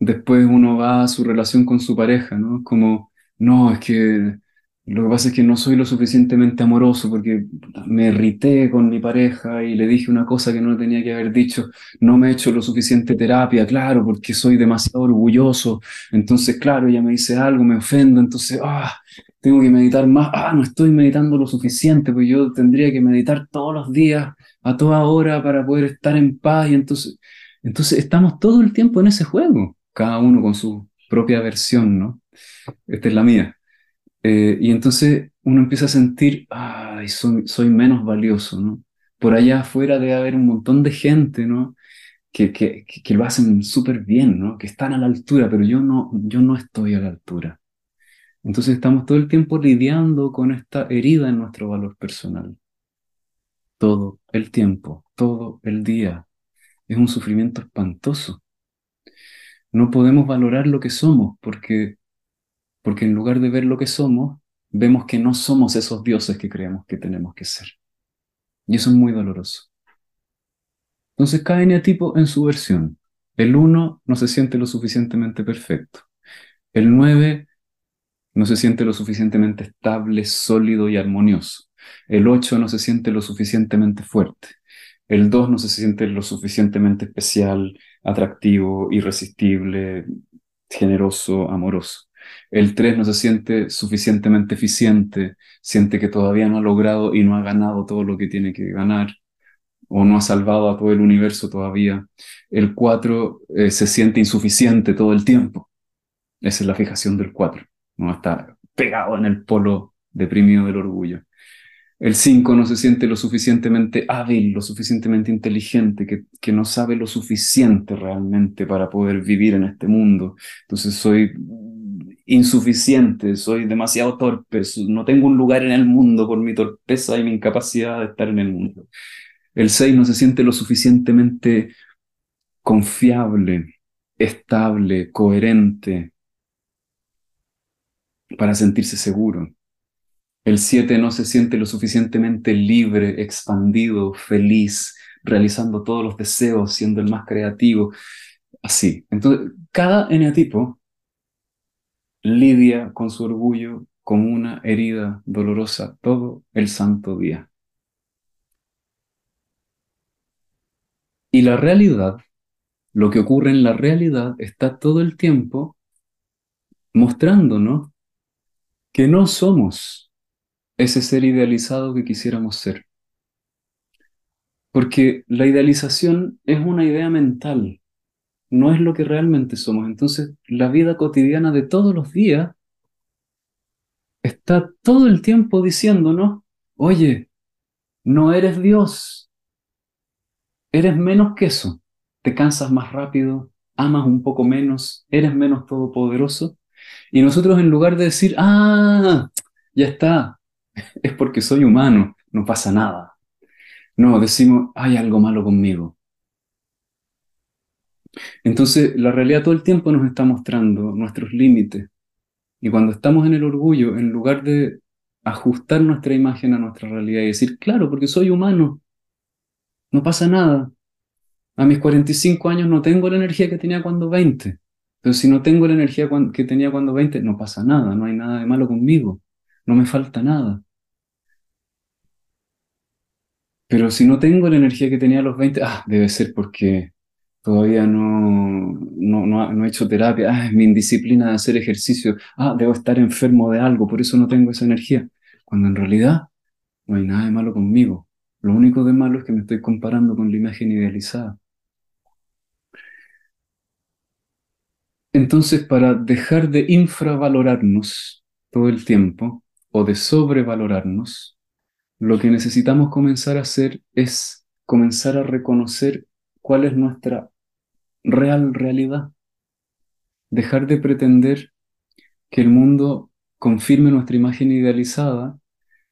después uno va a su relación con su pareja, ¿no? Como, no, es que lo que pasa es que no soy lo suficientemente amoroso porque me irrité con mi pareja y le dije una cosa que no tenía que haber dicho, no me he hecho lo suficiente terapia, claro, porque soy demasiado orgulloso, entonces, claro, ella me dice algo, me ofendo, entonces, ah, tengo que meditar más, ah, no estoy meditando lo suficiente, pues yo tendría que meditar todos los días, a toda hora, para poder estar en paz, y entonces, entonces estamos todo el tiempo en ese juego cada uno con su propia versión, ¿no? Esta es la mía. Eh, y entonces uno empieza a sentir, ay, soy, soy menos valioso, ¿no? Por allá afuera debe haber un montón de gente, ¿no? Que, que, que lo hacen súper bien, ¿no? Que están a la altura, pero yo no, yo no estoy a la altura. Entonces estamos todo el tiempo lidiando con esta herida en nuestro valor personal. Todo el tiempo, todo el día. Es un sufrimiento espantoso no podemos valorar lo que somos porque, porque en lugar de ver lo que somos, vemos que no somos esos dioses que creemos que tenemos que ser. Y eso es muy doloroso. Entonces cada eneatipo en su versión. El 1 no se siente lo suficientemente perfecto. El 9 no se siente lo suficientemente estable, sólido y armonioso. El 8 no se siente lo suficientemente fuerte. El 2 no se siente lo suficientemente especial, atractivo, irresistible, generoso, amoroso. El 3 no se siente suficientemente eficiente, siente que todavía no ha logrado y no ha ganado todo lo que tiene que ganar, o no ha salvado a todo el universo todavía. El 4 eh, se siente insuficiente todo el tiempo. Esa es la fijación del 4. ¿no? Está pegado en el polo deprimido del orgullo. El 5 no se siente lo suficientemente hábil, lo suficientemente inteligente, que, que, no sabe lo suficiente realmente para poder vivir en este mundo. Entonces soy insuficiente, soy demasiado torpe, no tengo un lugar en el mundo por mi torpeza y mi incapacidad de estar en el mundo. El 6 no se siente lo suficientemente confiable, estable, coherente para sentirse seguro. El 7 no se siente lo suficientemente libre, expandido, feliz, realizando todos los deseos, siendo el más creativo. Así. Entonces, cada eneatipo lidia con su orgullo como una herida dolorosa todo el santo día. Y la realidad, lo que ocurre en la realidad, está todo el tiempo mostrándonos que no somos ese ser idealizado que quisiéramos ser. Porque la idealización es una idea mental, no es lo que realmente somos. Entonces, la vida cotidiana de todos los días está todo el tiempo diciéndonos, oye, no eres Dios, eres menos que eso, te cansas más rápido, amas un poco menos, eres menos todopoderoso. Y nosotros en lugar de decir, ah, ya está, es porque soy humano, no pasa nada. No, decimos, hay algo malo conmigo. Entonces, la realidad todo el tiempo nos está mostrando nuestros límites. Y cuando estamos en el orgullo, en lugar de ajustar nuestra imagen a nuestra realidad y decir, claro, porque soy humano, no pasa nada. A mis 45 años no tengo la energía que tenía cuando 20. Pero si no tengo la energía que tenía cuando 20, no pasa nada, no hay nada de malo conmigo, no me falta nada. Pero si no tengo la energía que tenía a los 20, ah, debe ser porque todavía no, no, no, he hecho terapia, ah, es mi indisciplina de hacer ejercicio, ah, debo estar enfermo de algo, por eso no tengo esa energía. Cuando en realidad no hay nada de malo conmigo. Lo único de malo es que me estoy comparando con la imagen idealizada. Entonces, para dejar de infravalorarnos todo el tiempo o de sobrevalorarnos, lo que necesitamos comenzar a hacer es comenzar a reconocer cuál es nuestra real realidad. Dejar de pretender que el mundo confirme nuestra imagen idealizada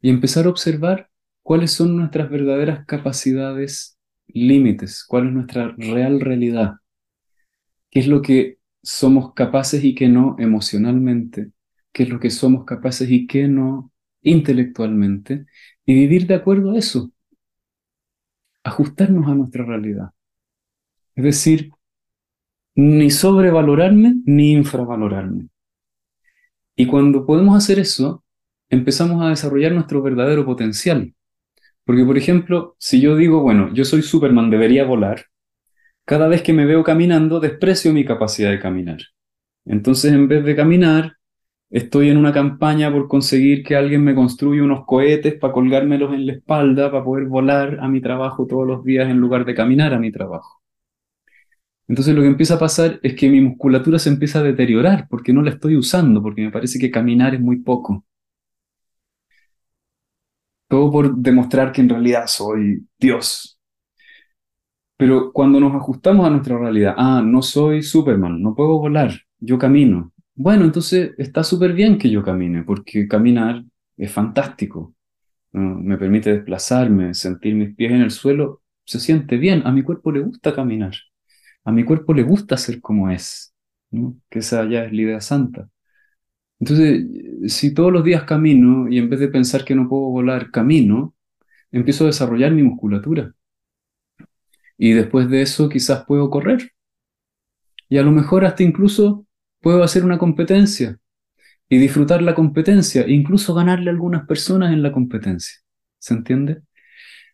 y empezar a observar cuáles son nuestras verdaderas capacidades límites, cuál es nuestra real realidad, qué es lo que somos capaces y qué no emocionalmente, qué es lo que somos capaces y qué no intelectualmente, y vivir de acuerdo a eso, ajustarnos a nuestra realidad. Es decir, ni sobrevalorarme ni infravalorarme. Y cuando podemos hacer eso, empezamos a desarrollar nuestro verdadero potencial. Porque, por ejemplo, si yo digo, bueno, yo soy Superman, debería volar, cada vez que me veo caminando, desprecio mi capacidad de caminar. Entonces, en vez de caminar, estoy en una campaña por conseguir que alguien me construya unos cohetes para colgármelos en la espalda, para poder volar a mi trabajo todos los días en lugar de caminar a mi trabajo. Entonces lo que empieza a pasar es que mi musculatura se empieza a deteriorar porque no la estoy usando, porque me parece que caminar es muy poco. Todo por demostrar que en realidad soy Dios. Pero cuando nos ajustamos a nuestra realidad, ah, no soy Superman, no puedo volar, yo camino. Bueno, entonces está súper bien que yo camine, porque caminar es fantástico. Me permite desplazarme, sentir mis pies en el suelo, se siente bien. A mi cuerpo le gusta caminar a mi cuerpo le gusta ser como es, que esa ya es la idea santa. Entonces, si todos los días camino y en vez de pensar que no puedo volar, camino, empiezo a desarrollar mi musculatura. Y después de eso quizás puedo correr. Y a lo mejor hasta incluso puedo hacer una competencia y disfrutar la competencia, incluso ganarle a algunas personas en la competencia. ¿Se entiende?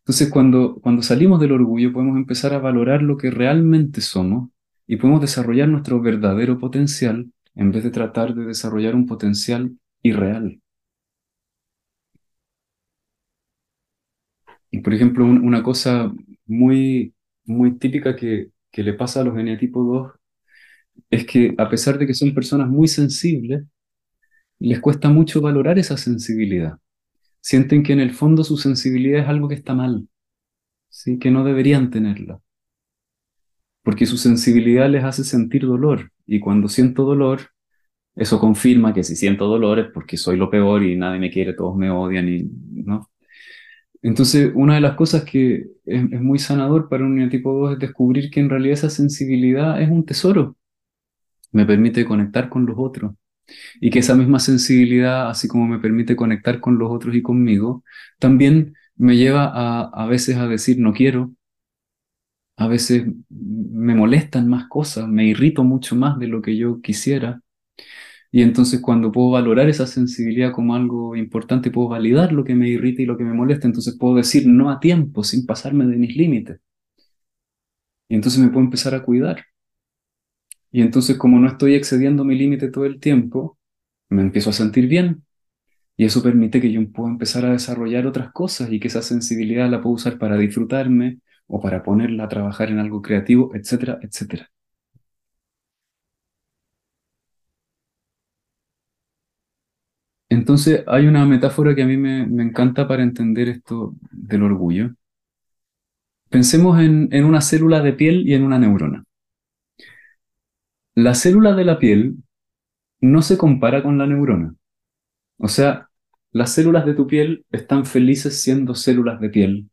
Entonces, cuando, cuando salimos del orgullo, podemos empezar a valorar lo que realmente somos y podemos desarrollar nuestro verdadero potencial en vez de tratar de desarrollar un potencial irreal. Y por ejemplo, una cosa muy, muy típica que, que le pasa a los genetipos 2 es que a pesar de que son personas muy sensibles, les cuesta mucho valorar esa sensibilidad sienten que en el fondo su sensibilidad es algo que está mal, ¿sí? que no deberían tenerla. Porque su sensibilidad les hace sentir dolor, y cuando siento dolor, eso confirma que si siento dolor es porque soy lo peor y nadie me quiere, todos me odian, y, ¿no? Entonces, una de las cosas que es, muy sanador para un tipo 2 es descubrir que en realidad esa sensibilidad es un tesoro. Me permite conectar con los otros y que esa misma sensibilidad, así como me permite conectar con los otros y conmigo, también me lleva a, a veces a decir no quiero, a veces me molestan más cosas, me irrito mucho más de lo que yo quisiera. Y entonces cuando puedo valorar esa sensibilidad como algo importante, puedo validar lo que me irrita y lo que me molesta, entonces puedo decir no a tiempo sin pasarme de mis límites. Y entonces me puedo empezar a cuidar. Y entonces como no estoy excediendo mi límite todo el tiempo, me empiezo a sentir bien. Y eso permite que yo pueda empezar a desarrollar otras cosas y que esa sensibilidad la puedo usar para disfrutarme o para ponerla a trabajar en algo creativo, etcétera, etcétera. Entonces hay una metáfora que a mí me, encanta para entender esto del orgullo. Pensemos en, en una célula de piel y en una neurona. La célula de la piel no se compara con la neurona. O sea, las células de tu piel están felices siendo células de piel.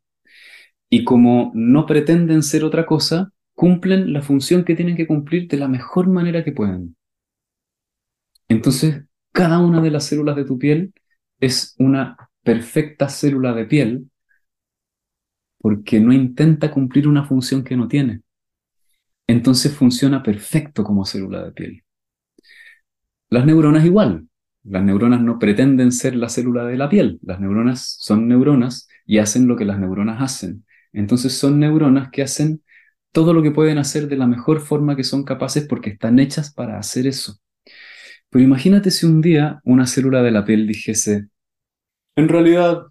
Y como no pretenden ser otra cosa, cumplen la función que tienen que cumplir de la mejor manera que pueden. Entonces, cada una de las células de tu piel es una perfecta célula de piel porque no intenta cumplir una función que no tiene. Entonces funciona perfecto como célula de piel. Las neuronas igual. Las neuronas no pretenden ser la célula de la piel. Las neuronas son neuronas y hacen lo que las neuronas hacen. Entonces son neuronas que hacen todo lo que pueden hacer de la mejor forma que son capaces porque están hechas para hacer eso. Pero imagínate si un día una célula de la piel dijese, en realidad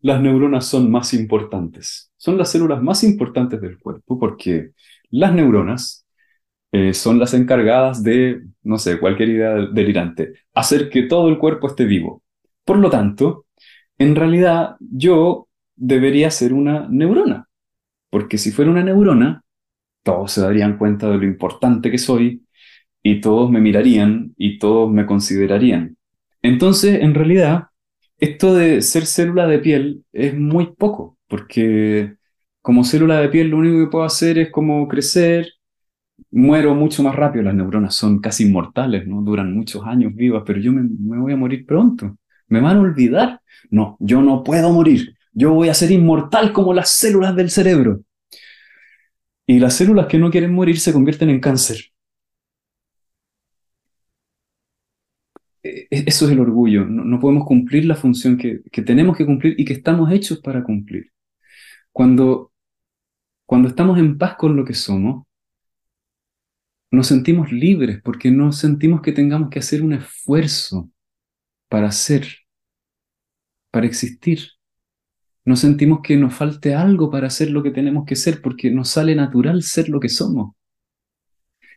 las neuronas son más importantes. Son las células más importantes del cuerpo porque las neuronas eh, son las encargadas de, no sé, cualquier idea delirante, hacer que todo el cuerpo esté vivo. Por lo tanto, en realidad yo debería ser una neurona, porque si fuera una neurona, todos se darían cuenta de lo importante que soy y todos me mirarían y todos me considerarían. Entonces, en realidad, esto de ser célula de piel es muy poco, porque como célula de piel lo único que puedo hacer es como crecer, muero mucho más rápido, las neuronas son casi inmortales, ¿no? Duran muchos años vivas, pero yo me, voy a morir pronto, me van a olvidar. No, yo no puedo morir, yo voy a ser inmortal como las células del cerebro. Y las células que no quieren morir se convierten en cáncer. E, e, eso es el orgullo. No, podemos cumplir la función que, tenemos que cumplir y que estamos hechos para cumplir. Cuando, cuando estamos en paz con lo que somos, nos sentimos libres porque no sentimos que tengamos que hacer un esfuerzo para ser, para existir. No sentimos que nos falte algo para hacer lo que tenemos que ser porque nos sale natural ser lo que somos.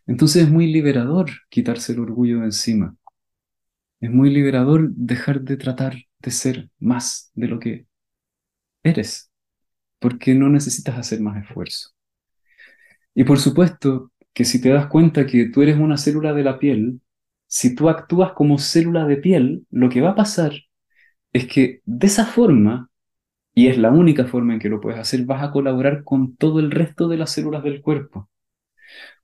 Entonces es muy liberador quitarse el orgullo de encima. Es muy liberador dejar de tratar de ser más de lo que eres, porque no necesitas hacer más esfuerzo. Y por supuesto que si te das cuenta que tú eres una célula de la piel, si tú actúas como célula de piel, lo que va a pasar es que de esa forma, y es la única forma en que lo puedes hacer, vas a colaborar con todo el resto de las células del cuerpo.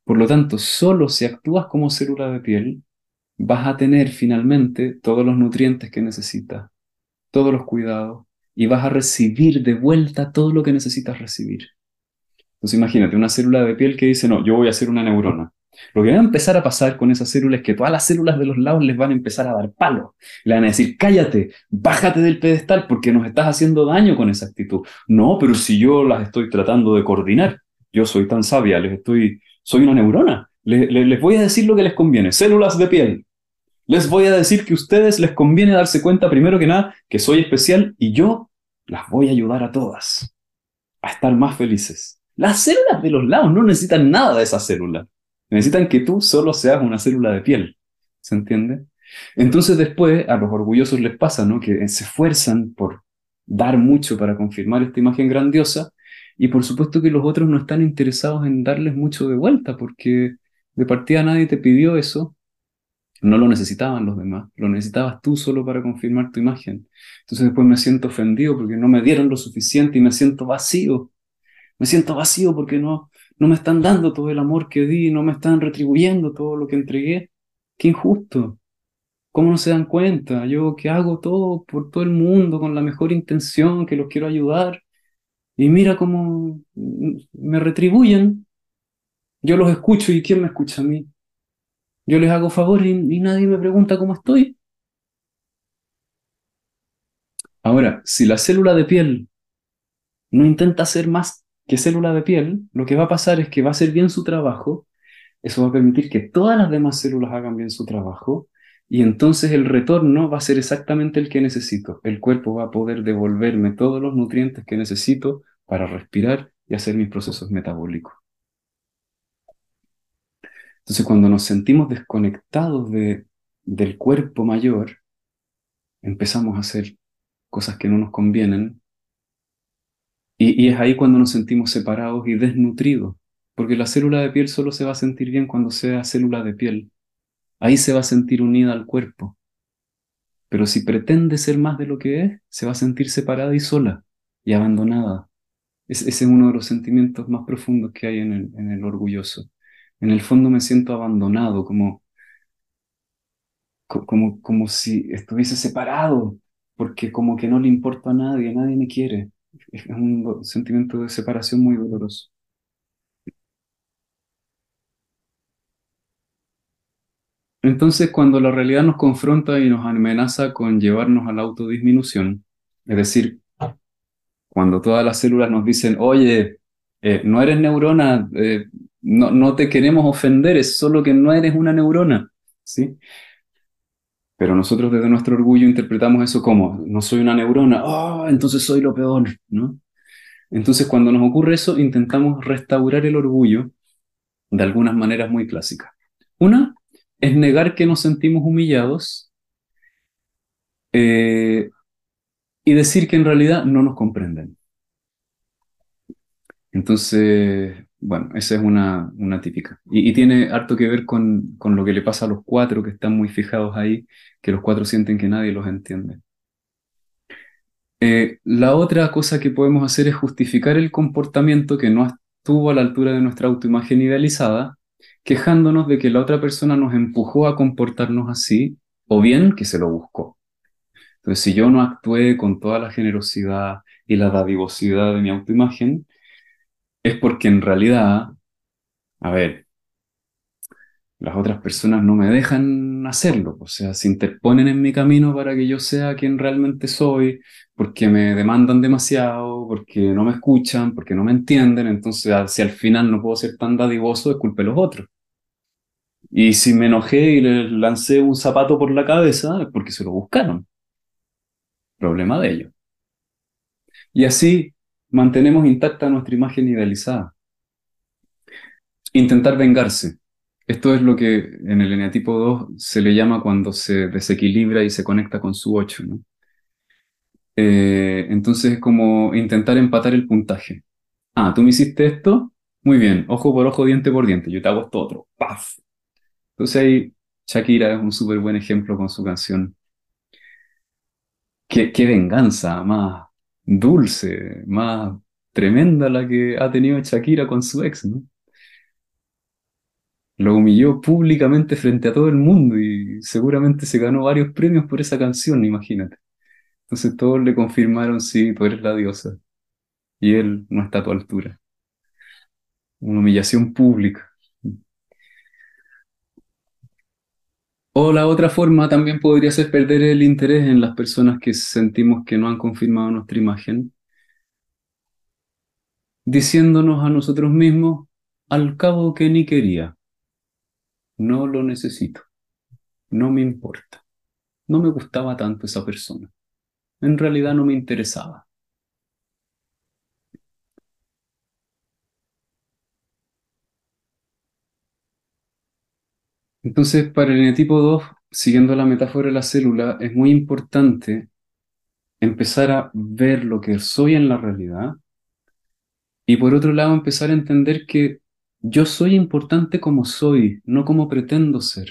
Por lo tanto, solo si actúas como célula de piel, vas a tener finalmente todos los nutrientes que necesitas, todos los cuidados, y vas a recibir de vuelta todo lo que necesitas recibir. Entonces imagínate una célula de piel que dice, no, yo voy a ser una neurona. Lo que va a empezar a pasar con esa célula es que todas las células de los lados les van a empezar a dar palo. Le van a decir, cállate, bájate del pedestal porque nos estás haciendo daño con esa actitud. No, pero si yo las estoy tratando de coordinar, yo soy tan sabia, les estoy, soy una neurona. les voy a decir lo que les conviene. Células de piel, les voy a decir que a ustedes les conviene darse cuenta primero que nada que soy especial y yo las voy a ayudar a todas a estar más felices. Las células de los lados no necesitan nada de esa célula. Necesitan que tú solo seas una célula de piel. ¿Se entiende? Entonces después a los orgullosos les pasa, ¿no? Que se esfuerzan por dar mucho para confirmar esta imagen grandiosa y por supuesto que los otros no están interesados en darles mucho de vuelta porque de partida nadie te pidió eso no lo necesitaban los demás, lo necesitabas tú solo para confirmar tu imagen. Entonces después me siento ofendido porque no me dieron lo suficiente y me siento vacío. Me siento vacío porque no, no me están dando todo el amor que di, no me están retribuyendo todo lo que entregué. Qué injusto. ¿Cómo no se dan cuenta? Yo que hago todo por todo el mundo con la mejor intención, que los quiero ayudar. Y mira cómo me retribuyen. Yo los escucho y ¿quién me escucha a mí? Yo les hago favores y, nadie me pregunta cómo estoy. Ahora, si la célula de piel no intenta ser más que célula de piel, lo que va a pasar es que va a hacer bien su trabajo, eso va a permitir que todas las demás células hagan bien su trabajo, y entonces el retorno va a ser exactamente el que necesito. El cuerpo va a poder devolverme todos los nutrientes que necesito para respirar y hacer mis procesos metabólicos. Entonces cuando nos sentimos desconectados de, del cuerpo mayor, empezamos a hacer cosas que no nos convienen y, es ahí cuando nos sentimos separados y desnutridos, porque la célula de piel solo se va a sentir bien cuando sea célula de piel. Ahí se va a sentir unida al cuerpo. Pero si pretende ser más de lo que es, se va a sentir separada y sola y abandonada. ese es uno de los sentimientos más profundos que hay en el orgulloso. En el fondo me siento abandonado, como, como, como si estuviese separado, porque como que no le importa a nadie, nadie me quiere. Es un sentimiento de separación muy doloroso. Entonces, cuando la realidad nos confronta y nos amenaza con llevarnos a la autodisminución, es decir, cuando todas las células nos dicen, oye, eh, no eres neurona, eh, no, no te queremos ofender, es solo que no eres una neurona, ¿sí? Pero nosotros desde nuestro orgullo interpretamos eso como, no soy una neurona, oh, entonces soy lo peor, ¿no? Entonces cuando nos ocurre eso, intentamos restaurar el orgullo de algunas maneras muy clásicas. Una es negar que nos sentimos humillados eh, y decir que en realidad no nos comprenden. Entonces, bueno, esa es una, típica. Y, tiene harto que ver con, con, lo que le pasa a los cuatro que están muy fijados ahí, que los cuatro sienten que nadie los entiende. Eh, la otra cosa que podemos hacer es justificar el comportamiento que no estuvo a la altura de nuestra autoimagen idealizada, quejándonos de que la otra persona nos empujó a comportarnos así, o bien que se lo buscó. Entonces, si yo no actué con toda la generosidad y la dadivosidad de mi autoimagen, es porque en realidad, a ver, las otras personas no me dejan hacerlo, o sea, se interponen en mi camino para que yo sea quien realmente soy, porque me demandan demasiado, porque no me escuchan, porque no me entienden, entonces si al final no puedo ser tan dadivoso, es culpa los otros. Y si me enojé y les lancé un zapato por la cabeza, es porque se lo buscaron. Problema de ellos. Y así mantenemos intacta nuestra imagen idealizada. Intentar vengarse. Esto es lo que en el eneatipo 2 se le llama cuando se desequilibra y se conecta con su 8. ¿no? Eh, entonces es como intentar empatar el puntaje. Ah, tú me hiciste esto, muy bien, ojo por ojo, diente por diente, yo te hago esto otro, ¡paf! Entonces ahí Shakira es un súper buen ejemplo con su canción. Qué, qué venganza más dulce, más tremenda la que ha tenido Shakira con su ex, ¿no? Lo humilló públicamente frente a todo el mundo y seguramente se ganó varios premios por esa canción, imagínate. Entonces todos le confirmaron, sí, tú eres la diosa. Y él no está a tu altura. Una humillación pública. O la otra forma también podría ser perder el interés en las personas que sentimos que no han confirmado nuestra imagen, diciéndonos a nosotros mismos, al cabo que ni quería, no lo necesito, no me importa, no me gustaba tanto esa persona, en realidad no me interesaba. Entonces, para el eneatipo 2, siguiendo la metáfora de la célula, es muy importante empezar a ver lo que soy en la realidad y por otro lado empezar a entender que yo soy importante como soy, no como pretendo ser.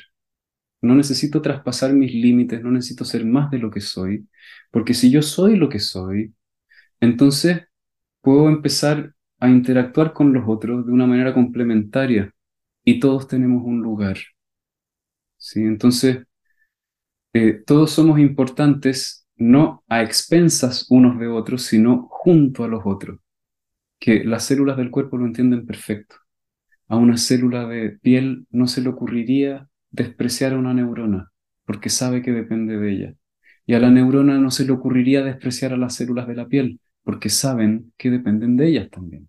No necesito traspasar mis límites, no necesito ser más de lo que soy, porque si yo soy lo que soy, entonces puedo empezar a interactuar con los otros de una manera complementaria y todos tenemos un lugar. ¿Sí? Entonces, eh, todos somos importantes no a expensas unos de otros, sino junto a los otros. Que las células del cuerpo lo entienden perfecto. A una célula de piel no se le ocurriría despreciar a una neurona, porque sabe que depende de ella. Y a la neurona no se le ocurriría despreciar a las células de la piel, porque saben que dependen de ellas también.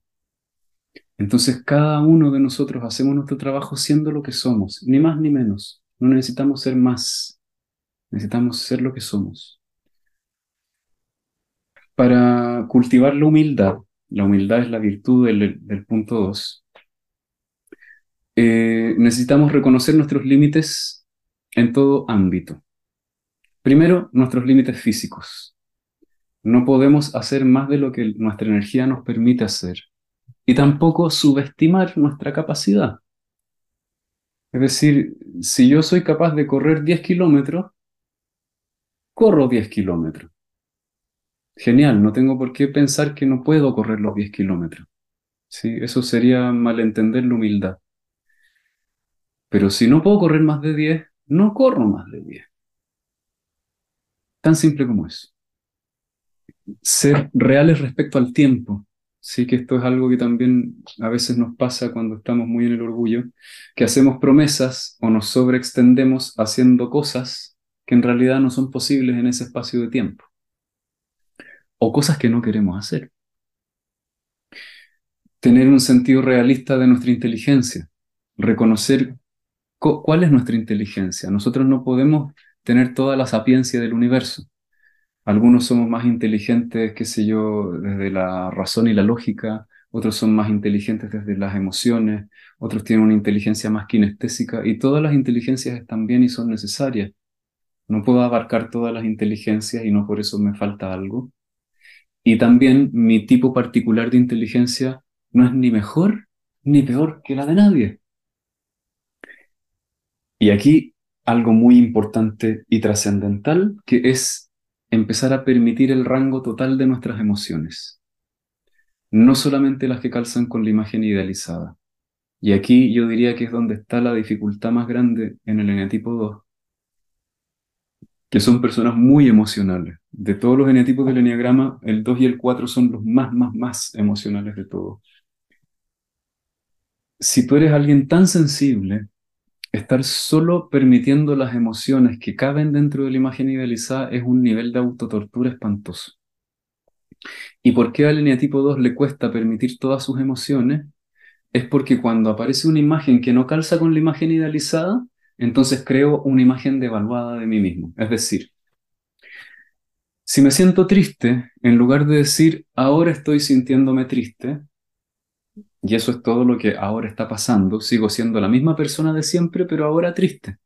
Entonces cada uno de nosotros hacemos nuestro trabajo siendo lo que somos, ni más ni menos. No necesitamos ser más, Necesitamos ser lo que somos. Para cultivar la humildad, la humildad es la virtud del, punto 2, eh, necesitamos reconocer nuestros límites en todo ámbito. Primero, nuestros límites físicos. No podemos hacer más de lo que nuestra energía nos permite hacer. Y tampoco subestimar nuestra capacidad. Es decir, si yo soy capaz de correr 10 kilómetros, corro 10 kilómetros. Genial, no tengo por qué pensar que no puedo correr los 10 kilómetros. ¿Sí? Eso sería malentender la humildad. Pero si no puedo correr más de 10, no corro más de 10. Tan simple como eso. Ser reales respecto al tiempo. Sí que esto es algo que también a veces nos pasa cuando estamos muy en el orgullo, que hacemos promesas o nos sobreextendemos haciendo cosas que en realidad no son posibles en ese espacio de tiempo. O cosas que no queremos hacer. Tener un sentido realista de nuestra inteligencia. Reconocer cuál es nuestra inteligencia. Nosotros no podemos tener toda la sapiencia del universo. Algunos somos más inteligentes, qué sé yo, desde la razón y la lógica, otros son más inteligentes desde las emociones, otros tienen una inteligencia más kinestésica y todas las inteligencias están bien y son necesarias. No puedo abarcar todas las inteligencias y no por eso me falta algo. Y también mi tipo particular de inteligencia no es ni mejor ni peor que la de nadie. Y aquí algo muy importante y trascendental, que es empezar a permitir el rango total de nuestras emociones, no solamente las que calzan con la imagen idealizada. Y aquí yo diría que es donde está la dificultad más grande en el eneatipo 2, que son personas muy emocionales. De todos los eneatipos del eneagrama, el 2 y el 4 son los más, más, más emocionales de todos. Si tú eres alguien tan sensible, estar solo permitiendo las emociones que caben dentro de la imagen idealizada es un nivel de autotortura espantoso. ¿Y por qué al eneatipo 2 le cuesta permitir todas sus emociones? Es porque cuando aparece una imagen que no calza con la imagen idealizada, entonces creo una imagen devaluada de mí mismo. Es decir, si me siento triste, en lugar de decir ahora estoy sintiéndome triste, y eso es todo lo que ahora está pasando. Sigo siendo la misma persona de siempre, pero ahora triste.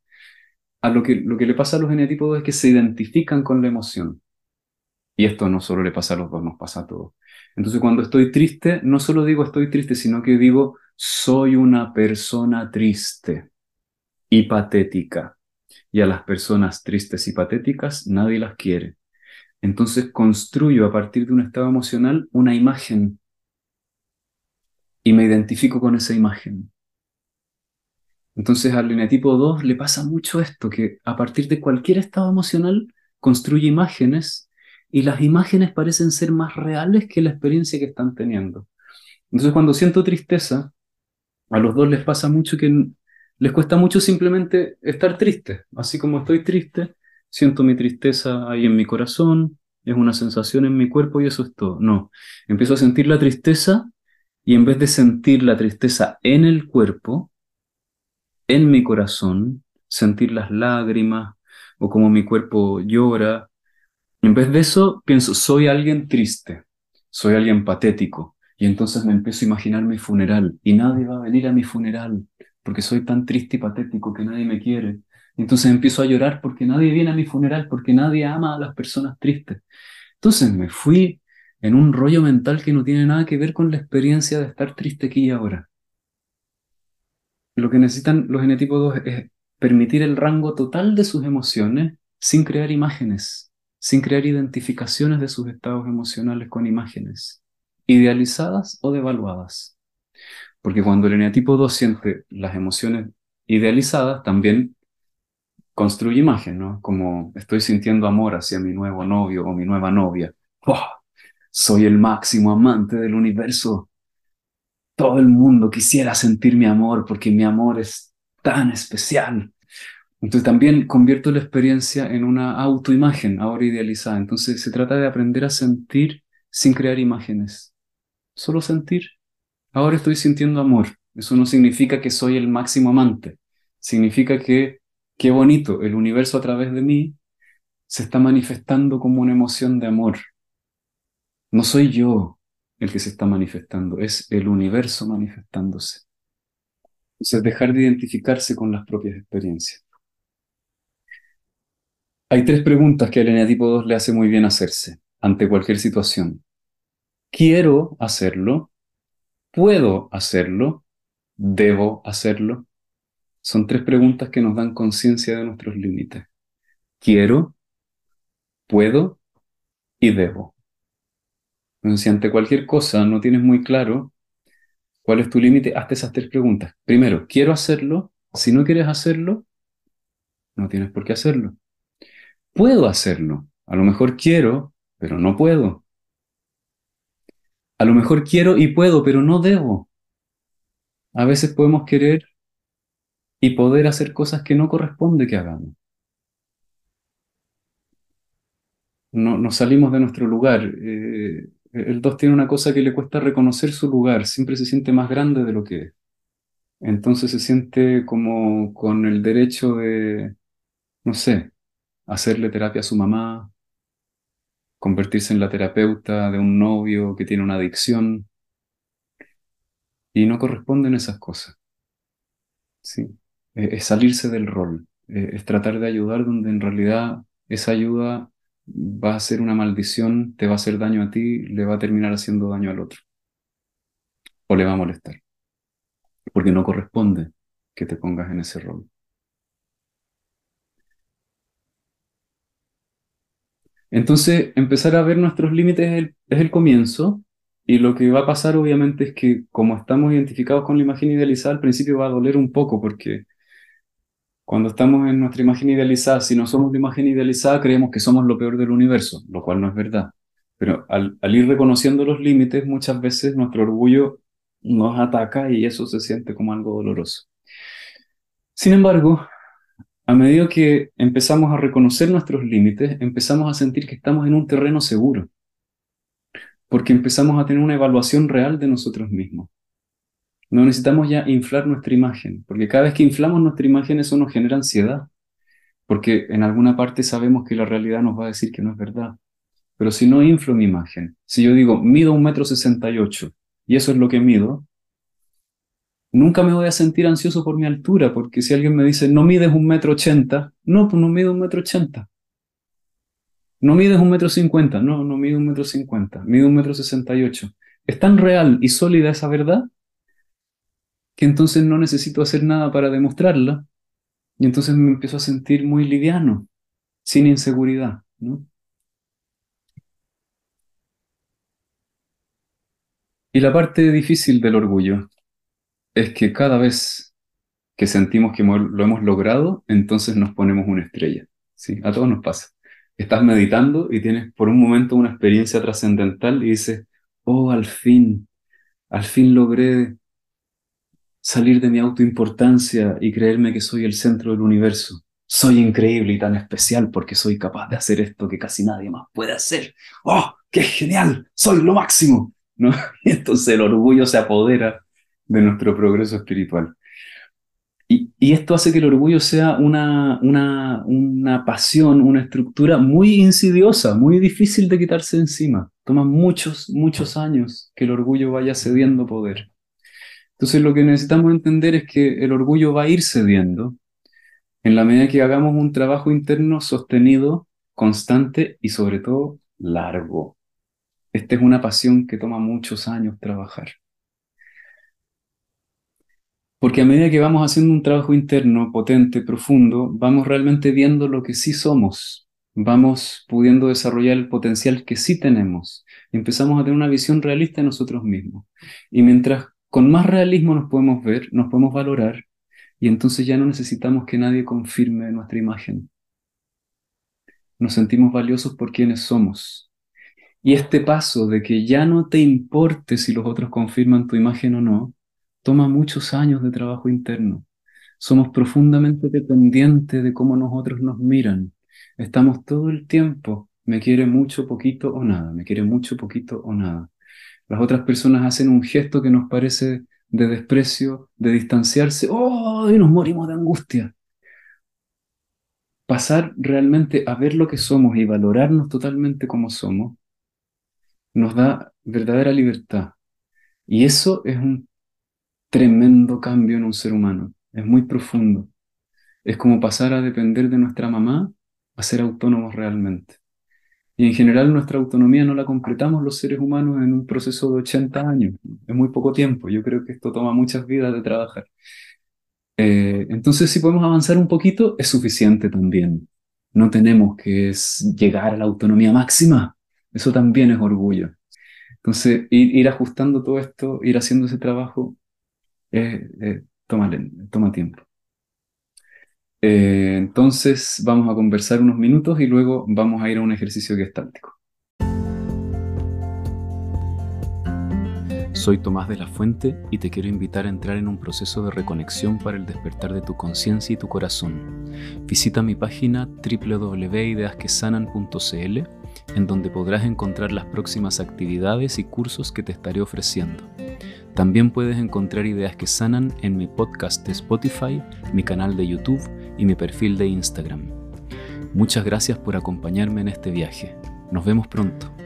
A lo que, lo que le pasa a los genetipos es que se identifican con la emoción. Y esto no solo le pasa a los dos, nos pasa a todos. Entonces cuando estoy triste, no solo digo estoy triste, sino que digo soy una persona triste y patética. Y a las personas tristes y patéticas nadie las quiere. Entonces construyo a partir de un estado emocional una imagen y me identifico con esa imagen. Entonces al lineatipo 2 le pasa mucho esto, que a partir de cualquier estado emocional construye imágenes y las imágenes parecen ser más reales que la experiencia que están teniendo. Entonces cuando siento tristeza, a los dos les pasa mucho que les cuesta mucho simplemente estar triste. Así como estoy triste, siento mi tristeza ahí en mi corazón, es una sensación en mi cuerpo y eso es todo. No, empiezo a sentir la tristeza y en vez de sentir la tristeza en el cuerpo, en mi corazón, sentir las lágrimas o como mi cuerpo llora, en vez de eso pienso, soy alguien triste, soy alguien patético. Y entonces me empiezo a imaginar mi funeral y nadie va a venir a mi funeral porque soy tan triste y patético que nadie me quiere. Y entonces empiezo a llorar porque nadie viene a mi funeral, porque nadie ama a las personas tristes. Entonces me fui en un rollo mental que no tiene nada que ver con la experiencia de estar triste aquí y ahora. Lo que necesitan los genetipos 2 es permitir el rango total de sus emociones sin crear imágenes, sin crear identificaciones de sus estados emocionales con imágenes, idealizadas o devaluadas. Porque cuando el eneatipo 2 siente las emociones idealizadas, también construye imagen, ¿no? Como estoy sintiendo amor hacia mi nuevo novio o mi nueva novia. Soy el máximo amante del universo. Todo el mundo quisiera sentir mi amor porque mi amor es tan especial. Entonces también convierto la experiencia en una autoimagen ahora idealizada. Entonces se trata de aprender a sentir sin crear imágenes. Solo sentir. Ahora estoy sintiendo amor. Eso no significa que soy el máximo amante. Significa que qué bonito, el universo a través de mí se está manifestando como una emoción de amor. No soy yo el que se está manifestando, es el universo manifestándose. Entonces, dejar de identificarse con las propias experiencias. Hay tres preguntas que al eneatipo 2 le hace muy bien hacerse ante cualquier situación. ¿Quiero hacerlo? ¿Puedo hacerlo? ¿Debo hacerlo? Son tres preguntas que nos dan conciencia de nuestros límites. Quiero, puedo y debo. Entonces, si ante cualquier cosa no tienes muy claro cuál es tu límite, hazte esas tres preguntas. Primero, ¿quiero hacerlo? Si no quieres hacerlo, no tienes por qué hacerlo. ¿Puedo hacerlo? A lo mejor quiero, pero no puedo. A lo mejor quiero y puedo, pero no debo. A veces podemos querer y poder hacer cosas que no corresponde que hagamos. No, nos salimos de nuestro lugar. Eh, el 2 tiene una cosa que le cuesta reconocer su lugar, siempre se siente más grande de lo que es. Entonces se siente como con el derecho de, no sé, hacerle terapia a su mamá, convertirse en la terapeuta de un novio que tiene una adicción. Y no corresponden esas cosas. Sí. Eh, es salirse del rol, eh, es tratar de ayudar donde en realidad esa ayuda va a ser una maldición, te va a hacer daño a ti, le va a terminar haciendo daño al otro. O le va a molestar. Porque no corresponde que te pongas en ese rol. Entonces, empezar a ver nuestros límites es el, es el comienzo, y lo que va a pasar obviamente es que como estamos identificados con la imagen idealizada, al principio va a doler un poco porque cuando estamos en nuestra imagen idealizada, si no somos la imagen idealizada, creemos que somos lo peor del universo, lo cual no es verdad. Pero al, ir reconociendo los límites, muchas veces nuestro orgullo nos ataca y eso se siente como algo doloroso. Sin embargo, a medida que empezamos a reconocer nuestros límites, empezamos a sentir que estamos en un terreno seguro, porque empezamos a tener una evaluación real de nosotros mismos. No necesitamos ya inflar nuestra imagen, porque cada vez que inflamos nuestra imagen eso nos genera ansiedad, porque en alguna parte sabemos que la realidad nos va a decir que no es verdad. Pero si no inflo mi imagen, si yo digo, mido un metro sesenta y ocho, y eso es lo que mido, nunca me voy a sentir ansioso por mi altura, porque si alguien me dice, no mides un metro ochenta, no, pues no mido un metro ochenta. No mides un metro cincuenta, no, no mido un metro cincuenta, mido un metro sesenta y ocho. ¿Es tan real y sólida esa verdad que entonces no necesito hacer nada para demostrarla, y entonces me empiezo a sentir muy liviano, sin inseguridad, ¿no? Y la parte difícil del orgullo es que cada vez que sentimos que lo hemos logrado, entonces nos ponemos una estrella. ¿sí? A todos nos pasa. Estás meditando y tienes por un momento una experiencia trascendental y dices, oh, al fin, al fin logré salir de mi autoimportancia y creerme que soy el centro del universo. Soy increíble y tan especial porque soy capaz de hacer esto que casi nadie más puede hacer. ¡Oh, qué genial! ¡Soy lo máximo! ¿No? Y entonces el orgullo se apodera de nuestro progreso espiritual. Y, esto hace que el orgullo sea una, una, una pasión, una estructura muy insidiosa, muy difícil de quitarse encima. Toma muchos, muchos años que el orgullo vaya cediendo poder. Entonces lo que necesitamos entender es que el orgullo va a ir cediendo en la medida que hagamos un trabajo interno sostenido, constante y sobre todo largo. Esta es una pasión que toma muchos años trabajar. Porque a medida que vamos haciendo un trabajo interno potente, profundo, vamos realmente viendo lo que sí somos, vamos pudiendo desarrollar el potencial que sí tenemos empezamos a tener una visión realista de nosotros mismos. Y mientras con más realismo nos podemos ver, nos podemos valorar y entonces ya no necesitamos que nadie confirme nuestra imagen. Nos sentimos valiosos por quienes somos. Y este paso de que ya no te importe si los otros confirman tu imagen o no, toma muchos años de trabajo interno. Somos profundamente dependientes de cómo nosotros nos miran. Estamos todo el tiempo, me quiere mucho, poquito o nada, me quiere mucho, poquito o nada las otras personas hacen un gesto que nos parece de desprecio, de distanciarse, ¡oh! y nos morimos de angustia. pasar realmente a ver lo que somos y valorarnos totalmente como somos, nos da verdadera libertad. Y eso es un tremendo cambio en un ser humano, es muy profundo. Es como pasar a depender de nuestra mamá a ser autónomos realmente. Y en general nuestra autonomía no la completamos los seres humanos en un proceso de 80 años. Es muy poco tiempo. Yo creo que esto toma muchas vidas de trabajar. Eh, entonces, si podemos avanzar un poquito, es suficiente también. No tenemos que llegar a la autonomía máxima. Eso también es orgullo. Entonces, ir, ajustando todo esto, ir haciendo ese trabajo, eh, eh, toma, toma tiempo. Entonces, vamos a conversar unos minutos y luego vamos a ir a un ejercicio gestáltico. Soy Tomás de la Fuente y te quiero invitar a entrar en un proceso de reconexión para el despertar de tu conciencia y tu corazón. Visita mi página www.ideasquesanan.cl en donde podrás encontrar las próximas actividades y cursos que te estaré ofreciendo. También puedes encontrar ideas que sanan en mi podcast de Spotify, mi canal de YouTube y mi perfil de Instagram. Muchas gracias por acompañarme en este viaje. Nos vemos pronto.